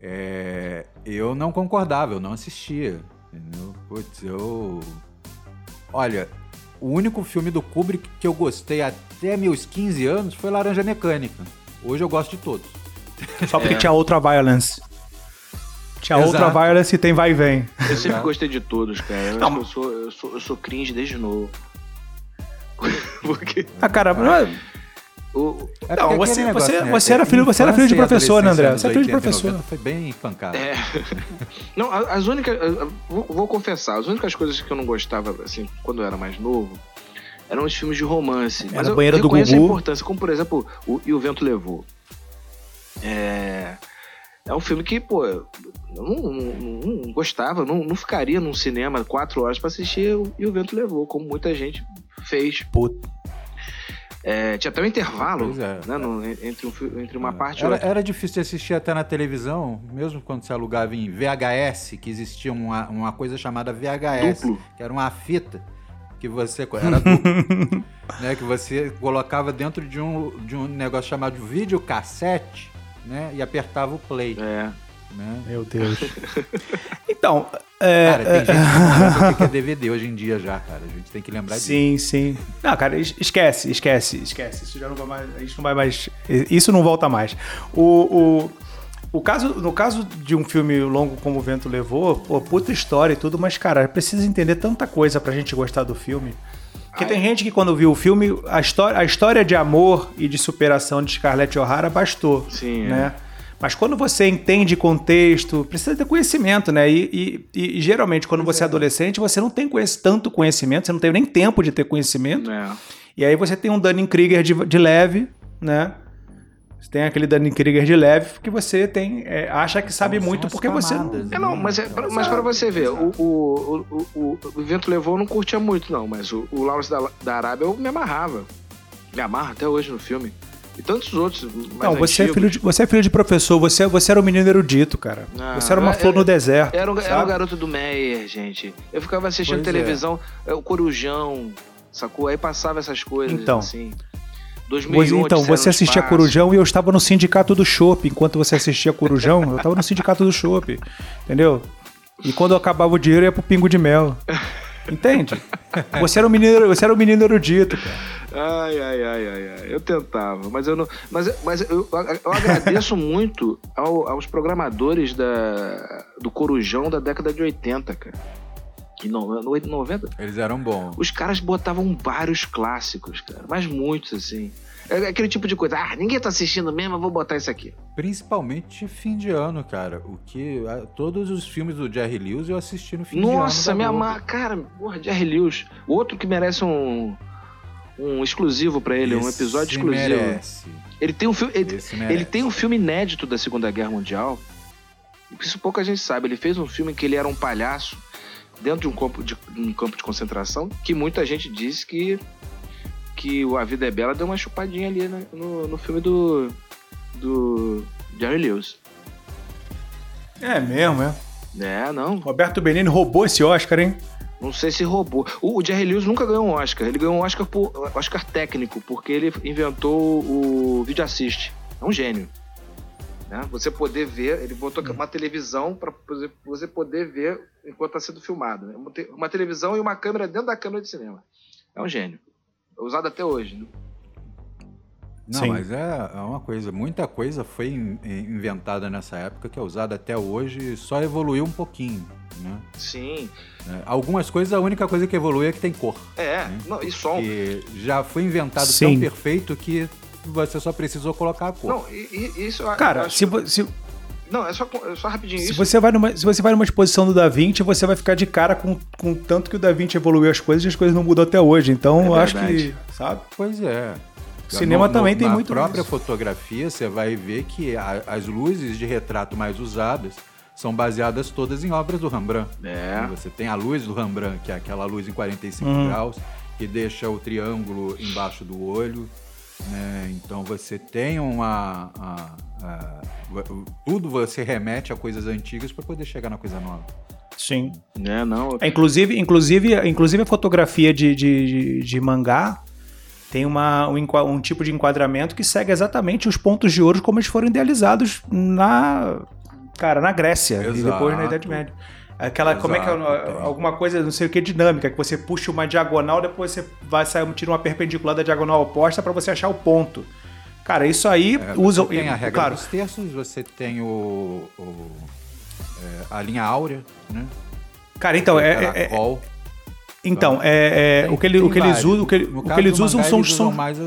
é, eu não concordava, eu não assistia. Entendeu? Putz, eu. Olha, o único filme do Kubrick que eu gostei até meus 15 anos foi Laranja Mecânica. Hoje eu gosto de todos. Só porque É. tinha outra violence. Tinha Exato. outra violence e tem vai e vem. Eu sempre gostei de todos, cara. Eu, Não, acho que eu, sou, eu, sou, eu sou cringe desde novo. Porque. Ah, cara, não é- O, É Não, porque você- negócio, você- né, você era é, filho- você era filho de professor, né, André? Você é filho de anos 80 professor. 90 Foi bem pancada. É. Não, as únicas. eu- Vou, vou confessar, as únicas coisas que eu não gostava, assim, quando eu era mais novo, eram os filmes de romance. Mas Era eu Banheira do reconheço a Gugu. importância, como por exemplo, o E o Vento Levou. É. É um filme que, pô, eu não, não- não- gostava, não, não ficaria num cinema quatro horas pra assistir o E o Vento Levou, como muita gente fez. Puta. É, tinha até um intervalo é. né, no- entre, um entre uma parte e Era, outra. era difícil de assistir até na televisão, mesmo quando você alugava em VHS, que existia uma, uma coisa chamada VHS, Duplo. que era uma fita que você era duplo, né, que você colocava dentro de um, de um negócio chamado de videocassete, né, e apertava o play, É. né? Meu Deus. Então, é, Cara, tem gente que não lembra o que é DVD hoje em dia já, cara. A gente tem que lembrar disso. Sim, sim. Não, cara, es- esquece, esquece, esquece. Isso já não vai mais. A gente não vai mais. Isso não volta mais. O, o, o caso, no caso de um filme longo como o Vento Levou, pô, puta história e tudo, mas, cara, precisa entender tanta coisa pra gente gostar do filme. Porque tem gente que quando viu o filme, a história, a história de amor e de superação de Scarlett O'Hara bastou. Sim, é. Mas quando você entende contexto, precisa ter conhecimento, né? E, e- e geralmente, quando você é adolescente, você não tem conhec- tanto conhecimento, você não tem nem tempo de ter conhecimento. É. E aí você tem um Dunning-Krieger de, de leve, né? Você tem aquele Dunning-Krieger de leve que você tem, é, acha que sabe muito porque você não... camadas, É, não, né? mas, é, pra, mas pra você ver, o, o, o, o, o Vento Levou eu não curtia muito, não, mas o, o Lawrence da, da Arábia eu me amarrava. Me amarra até hoje no filme. E tantos outros. Não, você é, filho de, você é filho de professor, você, você era um menino erudito, cara. Não, você era uma eu- flor eu- no deserto. Era, era o garoto do Meyer, gente. Eu ficava assistindo Pois é. televisão, é, o Corujão, sacou? Aí passava essas coisas, Então. assim. Você- 2001, então, você assistia Espaço. Corujão e eu estava no sindicato do Chopp. Enquanto você assistia Corujão, eu estava no sindicato do Chopp. Entendeu? E quando acabava o dinheiro, eu ia pro pingo de mel. Entende? Você era um menino, você era um menino erudito, cara. Ai, ai, ai, ai, ai. Eu tentava, mas eu não. Mas, mas eu, eu agradeço muito ao- aos programadores da, do Corujão da década de 80, cara. E no, no 90, Eles eram bons. os caras botavam vários clássicos, cara. Mas muitos, assim. É aquele tipo de coisa. Ah, ninguém tá assistindo mesmo, eu vou botar isso aqui. Principalmente fim de ano, cara. O que. a- todos os filmes do Jerry Lewis eu assisti no fim de ano. Nossa, Globo. amar. Cara, porra, Jerry Lewis. Outro que merece um. Um exclusivo pra ele, um Esse episódio exclusivo. Merece. Ele tem um filme. Ele. Ele tem um filme inédito da Segunda Guerra Mundial. Isso pouca gente sabe. Ele fez um filme em que ele era um palhaço dentro de um campo de, um campo de concentração, que muita gente disse que que o A Vida é Bela deu uma chupadinha ali né, no, no filme do do Jerry Lewis. É mesmo, é. É, não. Roberto Benini roubou esse Oscar, hein? Não sei se roubou. O, Jerry Lewis nunca ganhou um Oscar. Ele ganhou um Oscar por Oscar técnico, porque ele inventou o vídeo assist. É um gênio. Né? Você poder ver, ele botou uma televisão para você poder ver enquanto está sendo filmado. né? Uma televisão e uma câmera dentro da câmera de cinema. É um gênio. É usado até hoje. né? Não, Sim. mas é, é uma coisa. Muita coisa foi in- inventada nessa época que é usada até hoje e só evoluiu um pouquinho. né? Sim. É, algumas coisas, a única coisa que evolui é que tem cor. É, né? não, e som. Que já foi inventado Sim. tão perfeito que você só precisou colocar a cor. Não, e, e- isso eu Cara, acho- se, se, Não, é só, é só rapidinho se isso. você vai numa, se você vai numa exposição do Da Vinci, você vai ficar de cara com, com tanto que o Da Vinci evoluiu as coisas e as coisas não mudou até hoje. Então, É eu acho que, sabe? Pois é. Cinema também tem na muito Na própria isso. fotografia, você vai ver que a- as luzes de retrato mais usadas são baseadas todas em obras do Rembrandt. É. Você tem a luz do Rembrandt, que é aquela luz em 45 Uhum. graus, que deixa o triângulo embaixo do olho. Né? Então você tem uma. a- a- tudo você remete a coisas antigas para poder chegar na coisa nova. Sim. É, não. É, inclusive, inclusive, inclusive a fotografia de, de, de- de mangá tem uma, um, um tipo de enquadramento que segue exatamente os pontos de ouro como eles foram idealizados na cara na Grécia e Exato. depois na Idade Média. Aquela, como é que é, Exato, alguma coisa, não sei o que, dinâmica, que você puxa uma diagonal, depois você vai sair, tira uma perpendicular da diagonal oposta para você achar o ponto. Cara, isso aí É, usa. tem a regra claro, dos terços, você tem o, o- é, a linha áurea, né? cara, então, é, é- é- então, é, é, Tem- o que, ele- o que eles usam, o que, o que eles usam são, são mais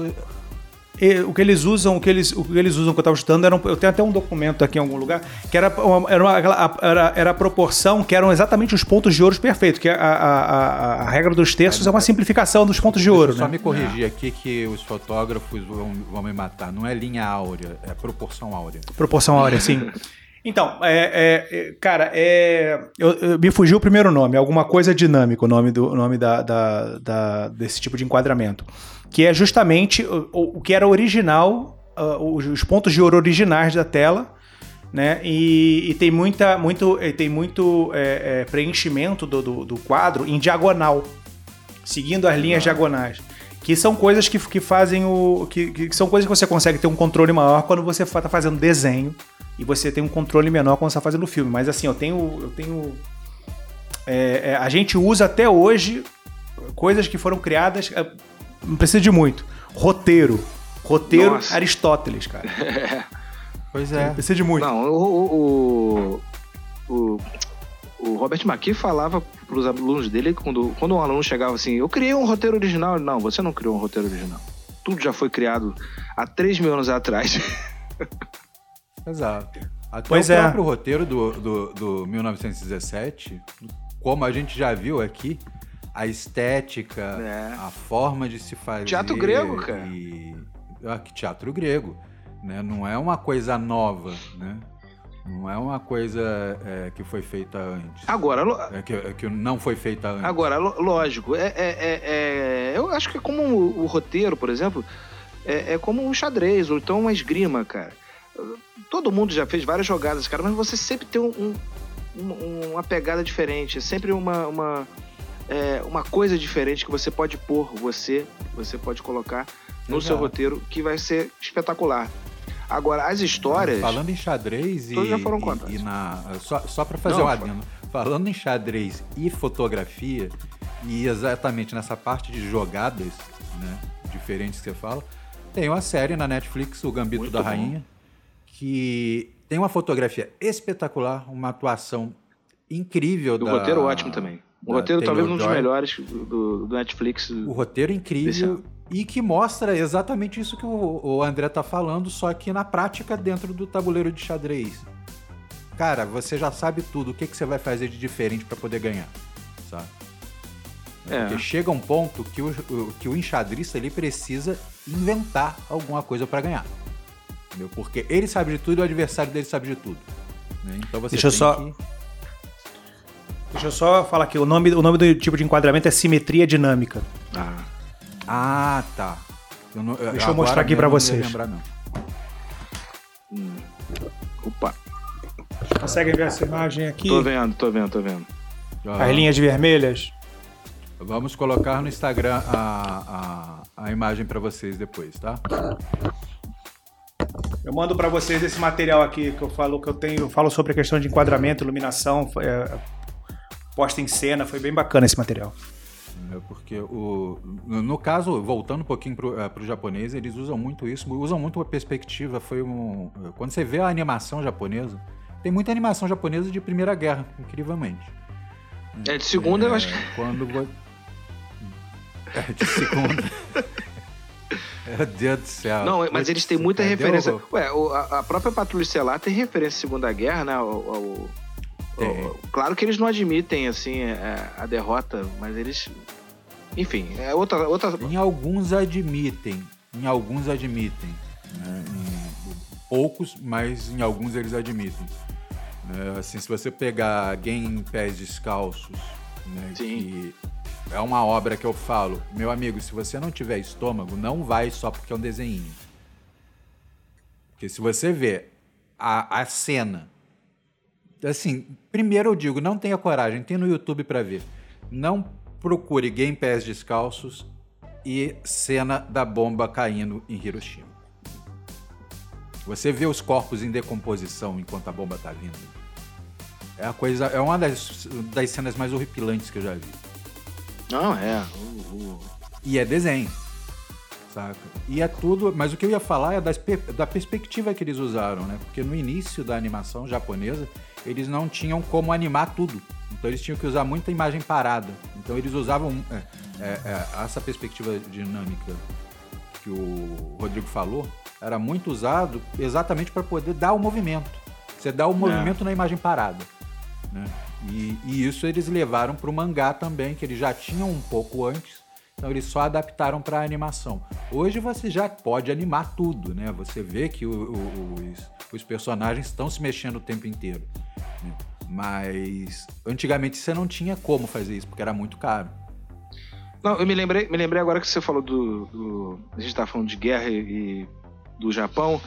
E o que eles usam, o que eles, o que eles usam que eu estava estudando, era um- eu tenho até um documento aqui em algum lugar, que era, uma, era, uma- era, era a proporção, que eram exatamente os pontos de ouro perfeitos, que a, a, a- a regra dos terços é uma simplificação dos pontos de ouro, só né? me corrigir aqui que os fotógrafos vão, vão me matar. Não é linha áurea, é proporção áurea. Proporção áurea, sim. Então, é, é- é- cara, é, eu, eu- me fugiu o primeiro nome, alguma coisa dinâmico, o nome, do, nome da, da- da- desse tipo de enquadramento. Que é justamente o, o- que era original, ah, os, os pontos de ouro originais da tela, né? E, e tem muita, muito, tem muito é, é, preenchimento do, do, do quadro em diagonal, seguindo as linhas diagonais. Que são coisas que, que fazem o. Que, que são coisas que você consegue ter um controle maior quando você está fazendo desenho e você tem um controle menor quando você está fazendo filme. Mas assim, eu tenho. Eu tenho é, é, a gente usa até hoje coisas que foram criadas. Não precisa de muito. Roteiro. Roteiro Nossa. Aristóteles, cara. Pois Não é. precisa de muito. Não, o, o, o, o Robert McKee falava para os alunos dele, quando, quando um aluno chegava assim, eu criei um roteiro original. Não, você não criou um roteiro original. Tudo já foi criado há 3 mil anos atrás. Exato. Até Pois o é. próprio roteiro do, do, do 1917, como a gente já viu aqui, a estética, É. a forma de se fazer. Teatro grego, cara. E... Ah, que teatro grego. Né? Não é uma coisa nova, né? Não é uma coisa é, que foi feita antes. Agora, lo- É que, é que não foi feita antes. Agora, lo- lógico, é, é- é- é- eu acho que é como o, o roteiro, por exemplo, é, é como um xadrez, ou então uma esgrima, cara. Todo mundo já fez várias jogadas, cara, mas você sempre tem um- um- um- uma pegada diferente, é sempre uma, uma, é, uma coisa diferente que você pode pôr, você, você pode colocar no Exato. seu roteiro, que vai ser espetacular. Agora, as histórias. Falando em xadrez e, Todos já foram e- e na só, só para fazer Não, um adendo, falando em xadrez e fotografia e exatamente nessa parte de jogadas, né, diferentes que você fala, tem uma série na Netflix, O Gambito Muito da bom. Rainha, que tem uma fotografia espetacular, uma atuação incrível do da roteiro ótimo também. O da roteiro talvez um dos melhores do, do Netflix. O roteiro Desse incrível ano. e que mostra exatamente isso que o, o André tá falando, só que na prática dentro do tabuleiro de xadrez. Cara, você já sabe tudo, o que, que você vai fazer de diferente para poder ganhar, sabe? É. Porque chega um ponto que o, que o enxadrista ele precisa inventar alguma coisa para ganhar. Entendeu? Porque ele sabe de tudo e o adversário dele sabe de tudo. né? Então você Deixa eu tem só- que... Deixa eu só falar aqui. O nome, o nome do tipo de enquadramento é simetria dinâmica. Ah, Ah, tá. Eu não- eu agora mostrar aqui mesmo pra eu não ia vocês. lembrar, não. hum. Opa, Consegue ver essa imagem aqui? tô vendo, tô vendo, tô vendo. As linhas vermelhas. Vamos colocar no Instagram a, a, a imagem para vocês depois, tá? Eu mando pra vocês esse material aqui que eu falo que eu tenho, eu falo sobre a questão de enquadramento, iluminação, é, posta em cena, foi bem bacana esse material. É Porque o, no, caso, voltando um pouquinho pro, pro japonês, eles usam muito isso, usam muito a perspectiva. Foi um, quando você vê a animação japonesa, tem muita animação japonesa de Primeira Guerra, incrivelmente. É, de segunda é, eu acho que. Quando. É, de segunda. Meu Deus do céu. Não, mas eles têm muita referência. Ué, a, própria Patrulha Estelar tem referência à Segunda Guerra, né? Claro que eles não admitem, assim, a, é, a derrota, mas eles. Enfim, é outra, outra. Em alguns admitem. Em alguns admitem. Né? Em poucos, mas em alguns eles admitem. É, assim, se você pegar Game Pés Descalços, né, que é uma obra que eu falo, meu amigo, se você não tiver estômago, não vai só porque é um desenho. Porque se você vê a, a cena, assim, primeiro eu digo, não tenha coragem, tem no YouTube para ver. Não procure Game Descalços e cena da bomba caindo em Hiroshima. Você vê os corpos em decomposição enquanto a bomba tá vindo. É a coisa, é uma das, das cenas mais horripilantes que eu já vi. Não, é. Uh, uh. E é desenho. Saca? E é tudo. Mas o que eu ia falar é das, da perspectiva que eles usaram, né? Porque no início da animação japonesa, eles não tinham como animar tudo. Então eles tinham que usar muita imagem parada. Então eles usavam é, é, é, essa perspectiva dinâmica que o Rodrigo falou, era muito usado exatamente para poder dar o movimento. Você dá o é. movimento na imagem parada. Né? E, e, isso eles levaram para o mangá também, que eles já tinham um pouco antes, então eles só adaptaram para a animação. Hoje você já pode animar tudo, né? Você vê que o, o, os, os, personagens estão se mexendo o tempo inteiro. Mas antigamente você não tinha como fazer isso, porque era muito caro. Não, eu me lembrei, me lembrei agora que você falou do. do a gente estava falando de guerra e, e do Japão.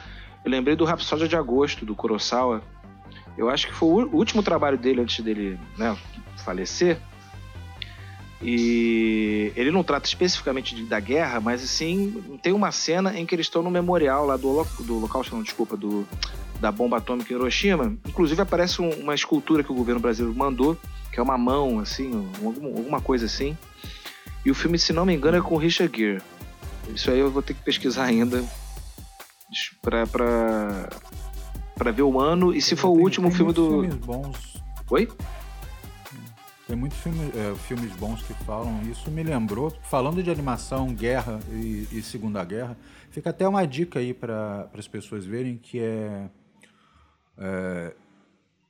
Eu lembrei do Rapsódia de Agosto, do Kurosawa, eu acho que foi o último trabalho dele antes dele né, falecer. E ele não trata especificamente de, da guerra, mas assim, tem uma cena em que eles estão no memorial lá do, do local, não, desculpa, do, da bomba atômica em Hiroshima. Inclusive aparece um, uma escultura que o governo brasileiro mandou, que é uma mão, assim, alguma, alguma coisa assim. E o filme, se não me engano, é com Richard Gere. Isso aí eu vou ter que pesquisar ainda pra, pra, para ver o ano e se for o último filme do. Bons. Oi? Tem muitos filmes, é, filmes bons que falam. Isso me lembrou, falando de animação, guerra e, e Segunda Guerra, fica até uma dica aí para as pessoas verem que é, é,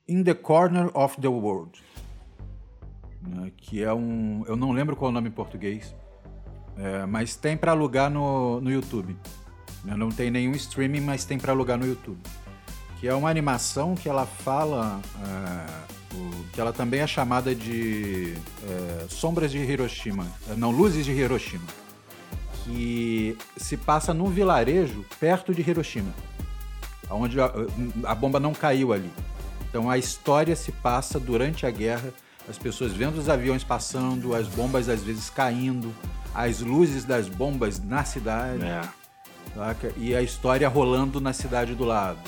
In the Corner of the World, né, que é um, eu não lembro qual é o nome em português, é, mas tem para alugar no, no YouTube. Né, não tem nenhum streaming, mas tem para alugar no YouTube que é uma animação que ela fala, é, o, que ela também é chamada de é, Sombras de Hiroshima, é, não, Luzes de Hiroshima, que se passa num vilarejo perto de Hiroshima, onde a, a bomba não caiu ali. Então a história se passa durante a guerra, as pessoas vendo os aviões passando, as bombas às vezes caindo, as luzes das bombas na cidade. É. E a história rolando na cidade do lado.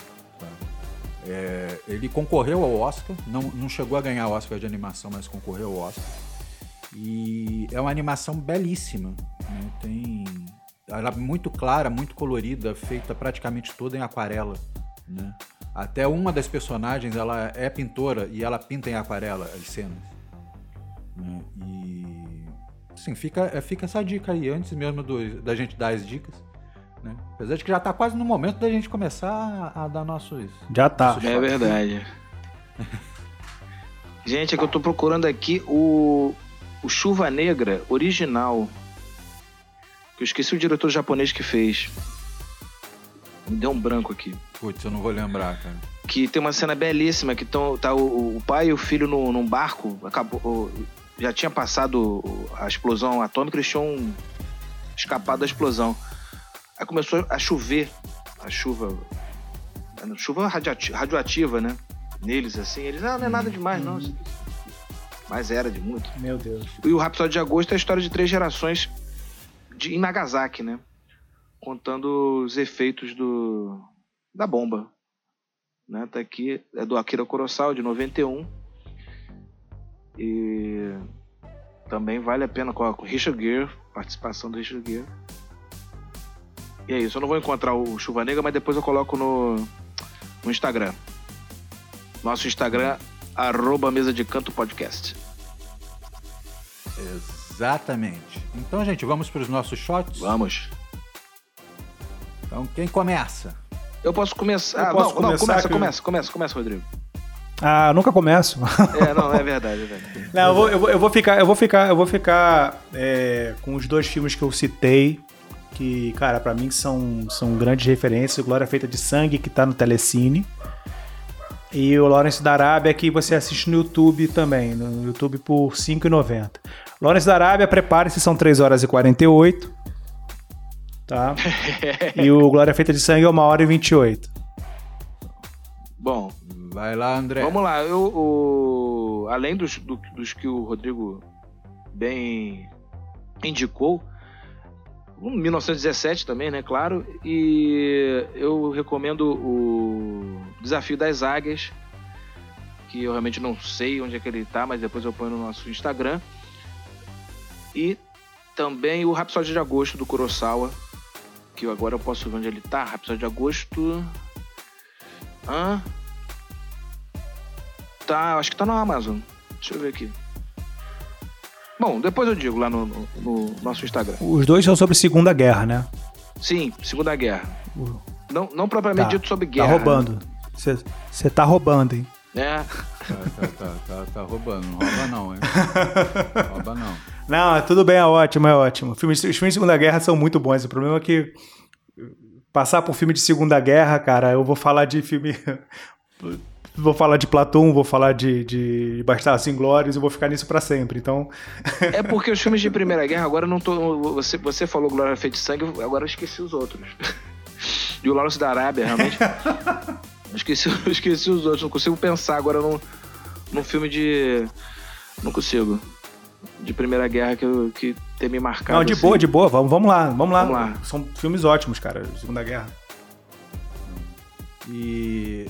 É, ele concorreu ao Oscar, não, não chegou a ganhar o Oscar de animação, mas concorreu ao Oscar. E é uma animação belíssima. Né? Tem, ela é muito clara, muito colorida, feita praticamente toda em aquarela. Né? Até uma das personagens ela é pintora e ela pinta em aquarela as cenas. Né? E assim, fica, fica essa dica aí, antes mesmo do, da gente dar as dicas. Né? Apesar de que já está quase no momento da gente começar a, a dar nossos. Já tá. É verdade. gente, é que eu estou procurando aqui o, o Chuva Negra original. Que eu esqueci o diretor japonês que fez. Me deu um branco aqui. Putz, eu não vou lembrar, cara. Que tem uma cena belíssima que tão, tá o, o pai e o filho no, num barco. Acabou, já tinha passado a explosão atômica, eles tinham escapado da explosão. Aí começou a chover, a chuva, a chuva radioativa, radioativa, né? Neles, assim. Eles, ah, não é nada demais, não. Mas era de muito. Meu Deus. E o Rhapsody de Agosto é a história de três gerações de, em Nagasaki, né? Contando os efeitos do, da bomba. Né? Tá aqui, é do Akira Kurosawa, de 91. E também vale a pena com o Richard Gere, participação do Richard Gere. E é isso, eu não vou encontrar o Chuva Negra, mas depois eu coloco no, no Instagram. Nosso Instagram, arroba mesa de canto podcast. Exatamente. Então, gente, vamos para os nossos shots? Vamos. Então, quem começa? Eu posso começar. Eu Ah, posso não, começar não, começa, que- começa, começa, começa, Rodrigo. Ah, nunca começo. É, não, é verdade, é verdade. Não, eu vou, eu vou, eu vou ficar, eu vou ficar, eu vou ficar é, com os dois filmes que eu citei, que, cara, pra mim são, são grandes referências. Glória Feita de Sangue, que tá no Telecine. E o Lawrence da Arábia, que você assiste no YouTube também, no YouTube por R$ 5,90. Lawrence da Arábia, prepare-se, são 3 horas e 48. Tá? e o Glória Feita de Sangue é 1 hora e 28. Bom, Vai lá, André. vamos lá. Eu, o- além dos, do- dos que o Rodrigo bem indicou, 1917 também, né? Claro. E eu recomendo o Desafio das Águias, que eu realmente não sei onde é que ele tá, mas depois eu ponho no nosso Instagram. E também o Rapsódio de Agosto do Kurosawa, que agora eu posso ver onde ele tá. Rapsódio de Agosto. Hã? Tá, acho que tá na Amazon. Deixa eu ver aqui. Bom, depois eu digo lá no, no- no nosso Instagram. Os dois são sobre Segunda Guerra, né? Sim, Segunda Guerra. Não, não propriamente Tá, dito sobre Tá guerra. roubando. Você tá roubando, hein? Né? Tá, tá, tá, tá, tá roubando. Não rouba não, hein? rouba não. Não, tudo bem, é ótimo, é ótimo. Filmes, os filmes de Segunda Guerra são muito bons. O problema é que passar por filme de Segunda Guerra, cara, eu vou falar de filme. Vou falar de Platão, vou falar de, de Bastardos Inglórios e vou ficar nisso pra sempre. Então, É porque os filmes de Primeira Guerra, agora eu não tô. Você, você falou Glória Feita de Sangue, agora eu esqueci os outros. E o Lawrence da Arábia, realmente. eu esqueci, eu esqueci os outros. Não consigo pensar agora num, num filme de. Não consigo. De Primeira Guerra que, eu, que tem me marcado. não, de assim. boa, de boa, vamos, vamos lá, vamos lá. Vamos lá. São filmes ótimos, cara, Segunda Guerra. E.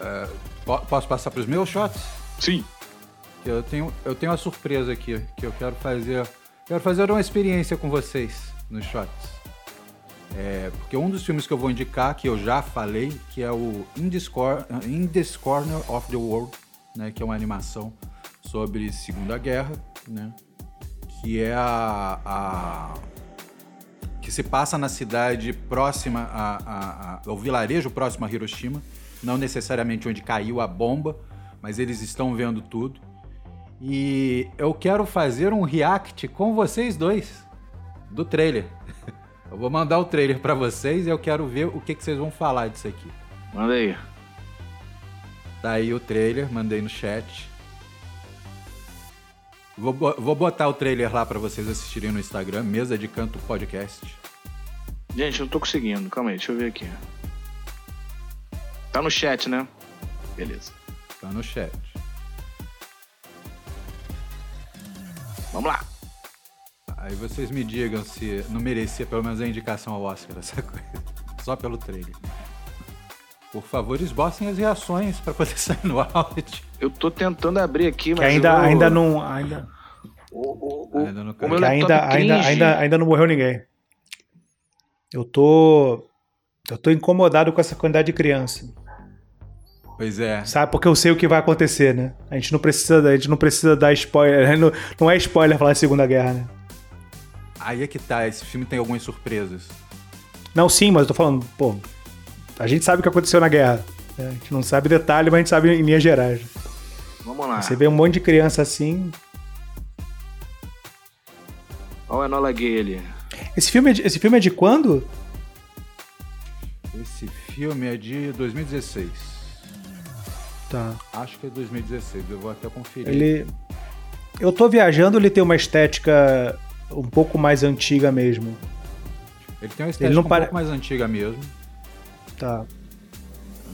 é, po- posso passar para os meus shots? Sim. Eu tenho, eu tenho uma surpresa aqui que eu quero fazer. Quero fazer uma experiência com vocês nos shots. É, porque um dos filmes que eu vou indicar, que eu já falei, que é o In This, Cor- In This Corner of the World, né, que é uma animação sobre Segunda Guerra, né, que é a, a- que se passa na cidade próxima a, a- a- ao vilarejo próximo a Hiroshima, não necessariamente onde caiu a bomba, mas eles estão vendo tudo. E eu quero fazer um react com vocês dois do trailer. Eu vou mandar o trailer pra vocês e eu quero ver o que, que vocês vão falar disso aqui. Manda aí. Tá aí o trailer, mandei no chat. Vou, vou botar o trailer lá pra vocês assistirem no Instagram, Mesa de Canto Podcast. Gente, eu não tô conseguindo. Calma aí, deixa eu ver aqui. Tá no chat, né? Beleza. Tá no chat. Vamos lá. Aí vocês me digam se não merecia pelo menos a indicação ao Oscar essa coisa. Só pelo trailer. Por favor, esbocem as reações pra poder sair no áudio. Eu tô tentando abrir aqui, Que mas. ainda, eu- ainda não. Ainda, O, o, o, Ainda não que ainda, ainda, ainda, ainda não morreu ninguém. Eu tô. Eu tô incomodado com essa quantidade de criança. Pois é. Sabe? Porque eu sei o que vai acontecer, né? A gente não precisa, a gente não precisa dar spoiler. Não, não é spoiler falar de Segunda Guerra, né? Aí é que tá, esse filme tem algumas surpresas. Não, sim, mas eu tô falando, pô. A gente sabe o que aconteceu na guerra. né? A gente não sabe detalhe, mas a gente sabe em linhas gerais. Vamos lá. Você vê um monte de criança assim. Olha o Enola Gay ali. Esse filme, é de, esse filme é de quando? Esse filme é de 2016. Tá. Acho que é 2016, eu vou até conferir. Ele. Eu tô viajando, ele tem uma estética um pouco mais antiga mesmo. Ele tem uma estética não um pare- pouco mais antiga mesmo. Tá.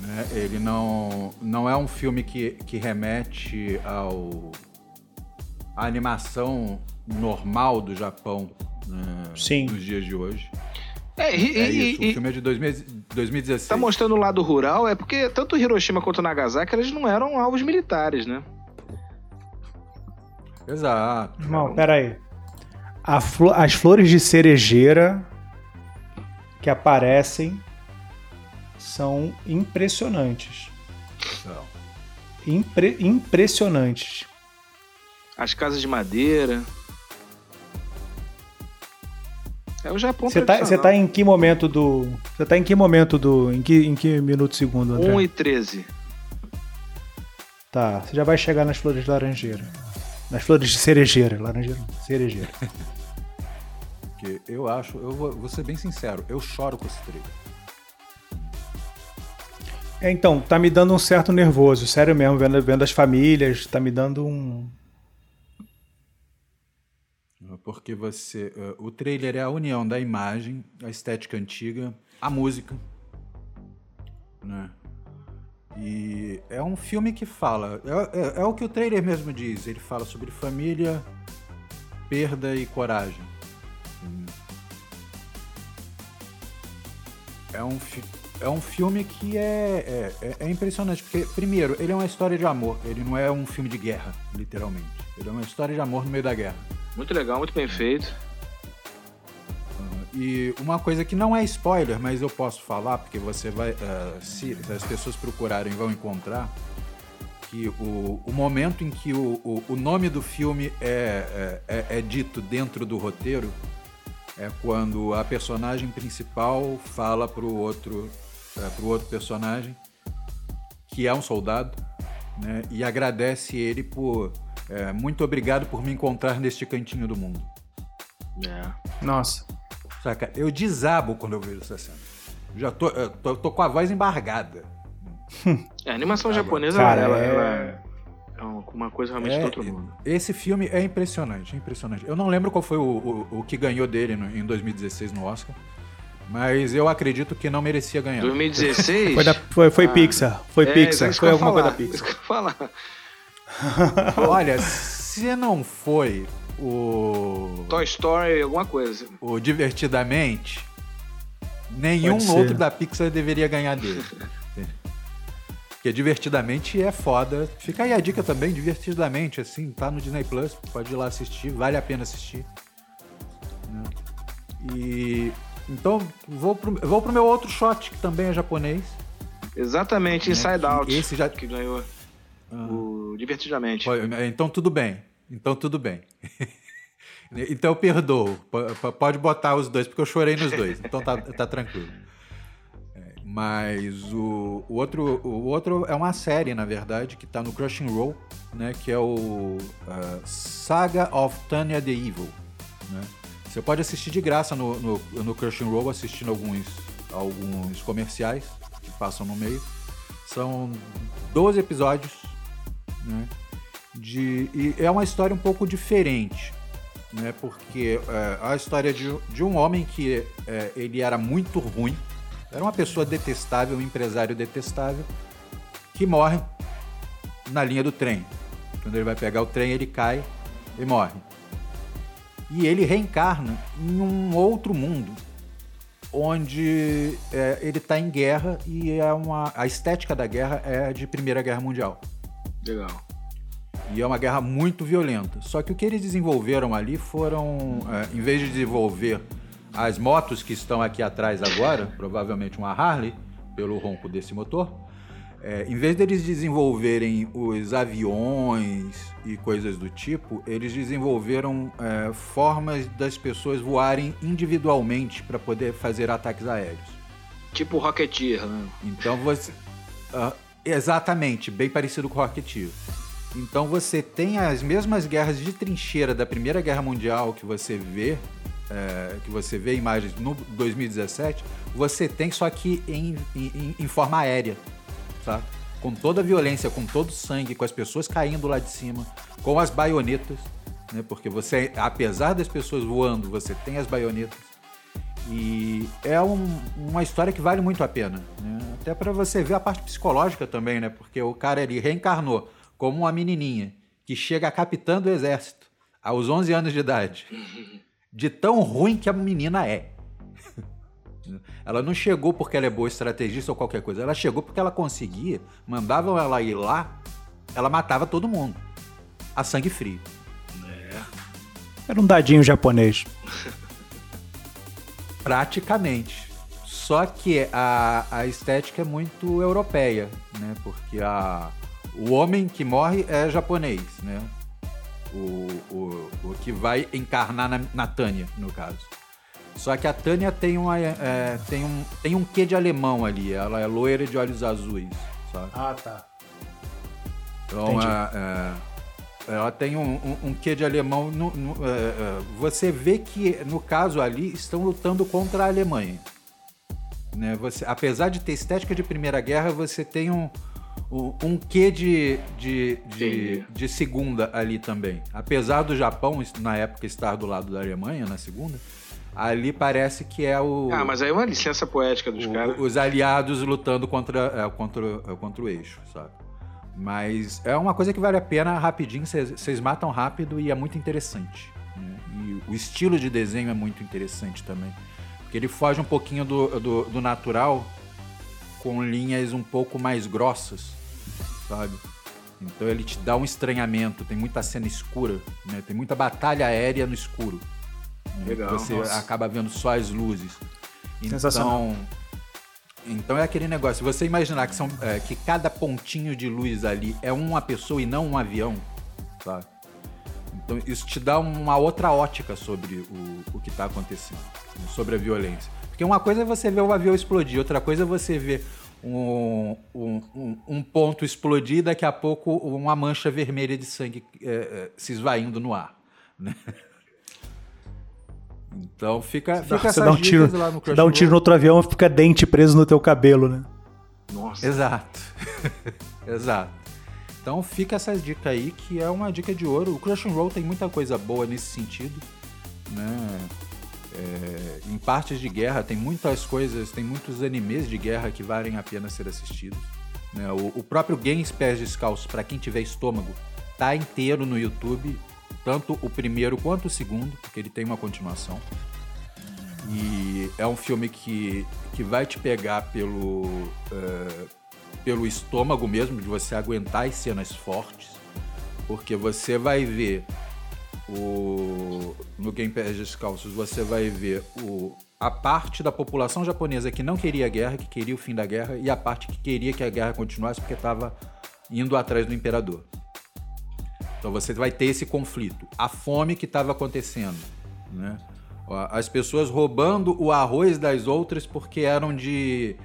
né? Ele não, não é um filme que, que remete ao à animação normal do Japão né, Sim. nos dias de hoje. É, e, É isso, e- o filme é de 2000 2016. tá mostrando o lado rural, é porque tanto Hiroshima quanto Nagasaki eles não eram alvos militares, né? Exato. Não, pera aí. A flo- as flores de cerejeira que aparecem são impressionantes. Então, Impre- impressionantes. As casas de madeira. É o Japão Você tá, você tá em que momento do. Você tá em que momento do. Em que, em que minuto segundo, André? 1 e 13. Tá, você já vai chegar nas flores de laranjeira. Nas flores de cerejeira. Laranjeira não, cerejeira. Porque eu acho, eu vou, vou ser bem sincero, eu choro com esse trailer. É, então, tá me dando um certo nervoso, sério mesmo, vendo, vendo as famílias, tá me dando um. Porque você. Uh, o trailer é a união da imagem, a estética antiga, a música. Né? E é um filme que fala. É, é, é o que o trailer mesmo diz. Ele fala sobre família, perda e coragem. É um, é um filme que é, é, é, impressionante, porque, primeiro, ele é uma história de amor, ele não é um filme de guerra, literalmente. Ele é uma história de amor no meio da guerra. Muito legal, muito bem feito. E uma coisa que não é spoiler, mas eu posso falar, porque você vai. Uh, se, se, as pessoas procurarem, vão encontrar. Que o, o momento em que o, o, o nome do filme é, é, é, é dito dentro do roteiro é quando a personagem principal fala pro outro, é, pro outro personagem que é um soldado, né? E agradece ele por é, muito obrigado por me encontrar neste cantinho do mundo. É. Nossa. Saca? Eu desabo quando eu vejo essa cena. Já tô, tô, tô com a voz embargada. É, a animação japonesa, Cara, ela, é... ela é uma coisa realmente é, do outro mundo. Esse filme é impressionante, é impressionante. Eu não lembro qual foi o, o, o que ganhou dele no, em 2016 no Oscar. Mas eu acredito que não merecia ganhar. 2016? foi, da, foi, foi ah, Pixar. Foi é, Pixar. Foi alguma falar, coisa da Pixar. falar. Olha, se não foi o. Toy Story, alguma coisa. O Divertidamente, nenhum outro da Pixar deveria ganhar dele. Porque divertidamente é foda. Fica aí a dica também, divertidamente, assim, tá no Disney Plus, pode ir lá assistir, vale a pena assistir. Né? E. Então, vou pro, vou pro meu outro shot, que também é japonês. Exatamente, né? Inside Out. Esse já. Que ganhou. Ah. O Divertidamente. Então tudo bem. Então tudo bem. então eu perdoo. Pode botar os dois, porque eu chorei nos dois. Então tá, tá tranquilo. É, mas o, o, outro, o outro é uma série, na verdade, que tá no Crushing Roll, né? Que é o uh, Saga of Tanya the Evil. Né? Você pode assistir de graça no, no, no Crushing Roll, assistindo alguns, alguns comerciais que passam no meio. São 12 episódios, né? de e é uma história um pouco diferente, né? Porque é, a história de, de um homem que é, ele era muito ruim, era uma pessoa detestável, um empresário detestável, que morre na linha do trem. Quando ele vai pegar o trem, ele cai e morre. E ele reencarna em um outro mundo, onde é, ele está em guerra e é uma, a estética da guerra é de Primeira Guerra Mundial. Legal. E é uma guerra muito violenta. Só que o que eles desenvolveram ali foram, é, em vez de desenvolver as motos que estão aqui atrás agora, provavelmente uma Harley, pelo ronco desse motor, é, em vez deles desenvolverem os aviões e coisas do tipo, eles desenvolveram é, formas das pessoas voarem individualmente para poder fazer ataques aéreos. Tipo Rocketeer, né? Então você. Uh, exatamente, bem parecido com o Rocketeer. Então você tem as mesmas guerras de trincheira da Primeira Guerra Mundial que você vê, é, que você vê imagens no 2017, você tem só que em, em, em forma aérea, tá? Com toda a violência, com todo o sangue, com as pessoas caindo lá de cima, com as baionetas, né? Porque você, apesar das pessoas voando, você tem as baionetas. E é um, uma história que vale muito a pena, né? Até para você ver a parte psicológica também, né? Porque o cara ele reencarnou como uma menininha que chega a capitã do exército aos 11 anos de idade, de tão ruim que a menina é. Ela não chegou porque ela é boa estrategista ou qualquer coisa, ela chegou porque ela conseguia, mandavam ela ir lá, ela matava todo mundo. A sangue frio. É. Era um dadinho japonês. Praticamente. Só que a, a estética é muito europeia, né? Porque a, o homem que morre é japonês, né? O, o, o que vai encarnar na, na Tânia, no caso. Só que a Tânia tem, uma, é, tem, um, tem um quê de alemão ali. Ela é loira de olhos azuis, sabe? Ah, tá. Então, é, é, ela tem um, um, um, quê de alemão. No, no, é, é, você vê que, no caso ali, estão lutando contra a Alemanha. Né? Você, apesar de ter estética de Primeira Guerra, você tem um, um, um quê de, de, de, de, segunda ali também. Apesar do Japão, na época, estar do lado da Alemanha, na segunda, ali parece que é o. Ah, mas aí é uma licença poética dos caras. Os aliados lutando contra, é, contra, é, contra o eixo, sabe? Mas é uma coisa que vale a pena rapidinho, vocês matam rápido e é muito interessante. Né? E o estilo de desenho é muito interessante também. Porque ele foge um pouquinho do, do, do natural com linhas um pouco mais grossas, sabe? Então ele te dá um estranhamento, tem muita cena escura, né? Tem muita batalha aérea no escuro. Legal. Você nossa. acaba vendo só as luzes. Então, então é aquele negócio. Você imaginar que, são, é, que cada pontinho de luz ali é uma pessoa e não um avião, sabe? Então isso te dá uma outra ótica sobre o, o que está acontecendo, sobre a violência. Porque uma coisa é você ver o avião explodir, outra coisa é você ver um, um, um ponto explodir e daqui a pouco uma mancha vermelha de sangue é, é, se esvaindo no ar. Né? Então fica, fica você dá um tiro, lá no Crush Dá um tiro no outro avião e fica dente preso no teu cabelo, né? Nossa. Exato. Exato. Então fica essa dica aí, que é uma dica de ouro. O Crush and Roll tem muita coisa boa nesse sentido, né? É, em partes de guerra tem muitas coisas, tem muitos animes de guerra que valem a pena ser assistidos. Né? O, o, próprio Games Pés Descalços, para quem tiver estômago, tá inteiro no YouTube, tanto o primeiro quanto o segundo, porque ele tem uma continuação. E é um filme que, que vai te pegar pelo, uh, pelo estômago mesmo, de você aguentar as cenas fortes, porque você vai ver o, no Game Pass Descalços, você vai ver o, a parte da população japonesa que não queria a guerra, que queria o fim da guerra, e a parte que queria que a guerra continuasse porque estava indo atrás do imperador. Então você vai ter esse conflito. A fome que estava acontecendo, né? As pessoas roubando o arroz das outras porque eram de,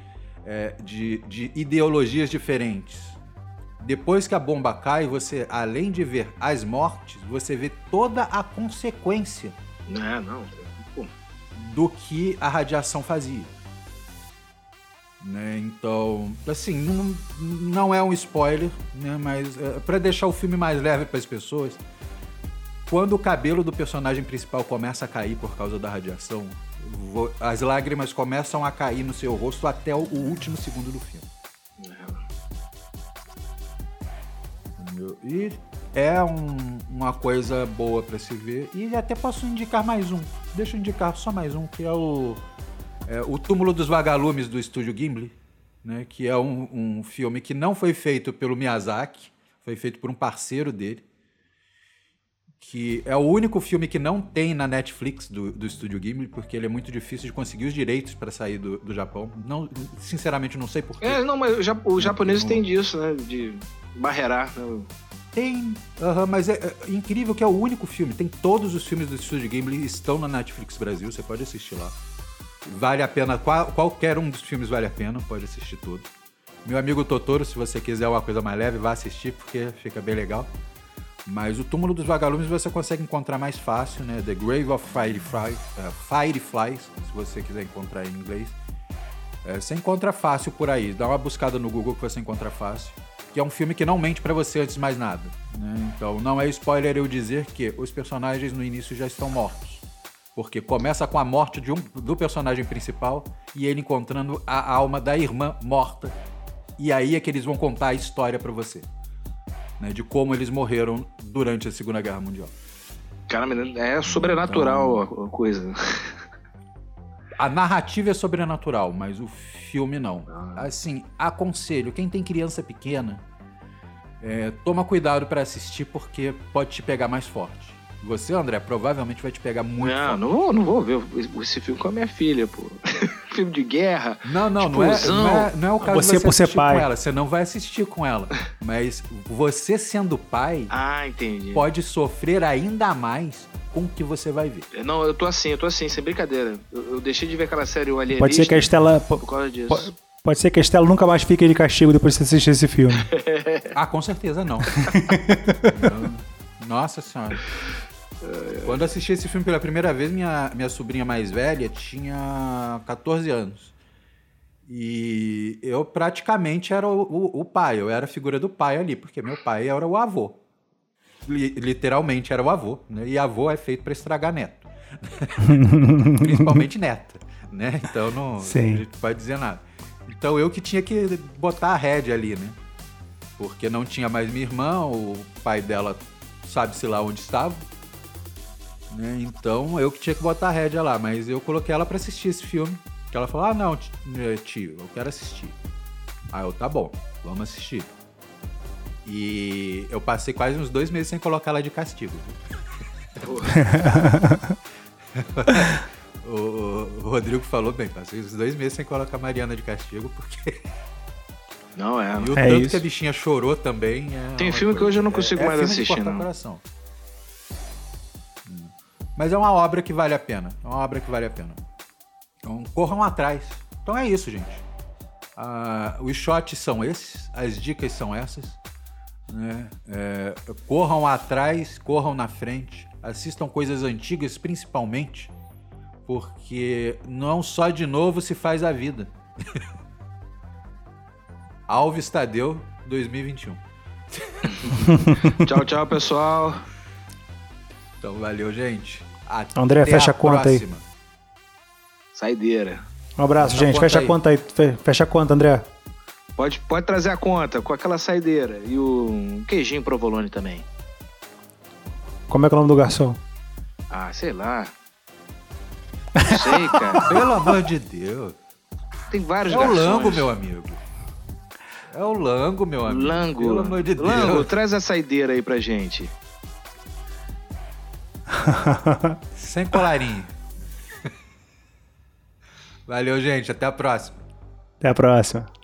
é, de, de ideologias diferentes. Depois que a bomba cai, você, além de ver as mortes, você vê toda a consequência. Não, não. Pô. Do que a radiação fazia. Né? Então, assim, não, não é um spoiler, né? mas é, para deixar o filme mais leve para as pessoas, quando o cabelo do personagem principal começa a cair por causa da radiação, as lágrimas começam a cair no seu rosto até o último segundo do filme. E é um, uma coisa boa para se ver. E até posso indicar mais um. Deixa eu indicar só mais um, que é o é, o Túmulo dos Vagalumes do estúdio Gimli, né, que é um, um, filme que não foi feito pelo Miyazaki, foi feito por um parceiro dele, que é o único filme que não tem na Netflix do, do estúdio Gimli, porque ele é muito difícil de conseguir os direitos para sair do, do Japão. Não, sinceramente, não sei porquê. É, não, mas os japoneses têm disso, né, de barreirar. Né? Tem, mas é, é, incrível que é o único filme. Tem todos os filmes do estúdio Gimli estão na Netflix Brasil, você pode assistir lá. Vale a pena, qual, qualquer um dos filmes vale a pena, pode assistir tudo. Meu amigo Totoro, se você quiser uma coisa mais leve, vá assistir, porque fica bem legal. Mas o Túmulo dos Vagalumes você consegue encontrar mais fácil, né? The Grave of uh, Fireflies, se você quiser encontrar em inglês. É, você encontra fácil por aí. Dá uma buscada no Google que você encontra fácil. Que é um filme que não mente para você antes de mais nada. Né? Então não é spoiler eu dizer que os personagens no início já estão mortos. Porque começa com a morte de um, do personagem principal e ele encontrando a alma da irmã morta. E aí é que eles vão contar a história para você. Né, de como eles morreram durante a Segunda Guerra Mundial. Cara, é sobrenatural então, a coisa. A narrativa é sobrenatural, mas o filme não. Ah. Assim, aconselho, quem tem criança pequena, é, toma cuidado para assistir porque pode te pegar mais forte. Você, André, provavelmente vai te pegar muito. Não, não vou, não vou ver esse filme com a minha filha, pô. filme de guerra. Não, não, não é, não é, não é o caso Você de por você ser assistir pai. com ela. Você não vai assistir com ela. Mas você sendo pai Ah, entendi. pode sofrer ainda mais com o que você vai ver. Não, eu tô assim, eu tô assim, sem brincadeira. Eu, eu deixei de ver aquela série O Alienista Pode ser que a Estela. po- por causa disso. po- Pode ser que a Estela nunca mais fique de castigo depois de você assistir esse filme. Ah, com certeza não. Nossa senhora. Quando assisti esse filme pela primeira vez, minha, minha sobrinha mais velha tinha 14 anos. E eu praticamente era o, o- o pai, eu era a figura do pai ali, porque meu pai era o avô. Li- literalmente era o avô, né? E avô é feito para estragar neto. Principalmente neta, né? Então não, Sim. a gente pode dizer nada. Então eu que tinha que botar a rédea ali, né? Porque não tinha mais minha irmã, o pai dela sabe-se lá onde estava. Né? Então eu que tinha que botar a rédea lá, mas eu coloquei ela pra assistir esse filme. Que ela falou: Ah, não, eh, tio, eu quero assistir. Aí eu, tá bom, vamos assistir. E eu passei quase uns dois meses sem colocar ela de castigo. viu? o, o- o Rodrigo falou bem, passei uns dois meses sem colocar a Mariana de castigo, porque. Não é. E o É tanto isso. que a bichinha chorou também. é Tem filme que coisa. hoje eu não consigo é, mais é filme de assistir, não. coração. Mas é uma obra que vale a pena. É uma obra que vale a pena. Então corram atrás. Então é isso, gente. Ah, os shots são esses, as dicas são essas. né? É, corram atrás, corram na frente, assistam coisas antigas principalmente, porque não só de novo se faz a vida. Alves Tadeu 2021. Tchau, tchau, pessoal. Então valeu, gente. Até André, fecha a conta aí. próxima. Saideira. Um abraço, Fecha a gente. conta Fecha a aí. conta aí. Fe- Fecha a conta, André. Pode, pode trazer a conta com aquela saideira. E o um queijinho provolone também. Como é que é o nome do garçom? Ah, sei lá. Não sei, cara. Pelo amor de Deus. Tem vários É o garçons. Lango, meu amigo. É o Lango, meu amigo. Lango. Pelo amor de Deus. Lango, traz a saideira aí pra gente. Sem colarinho. Valeu, gente. Até a próxima. Até a próxima.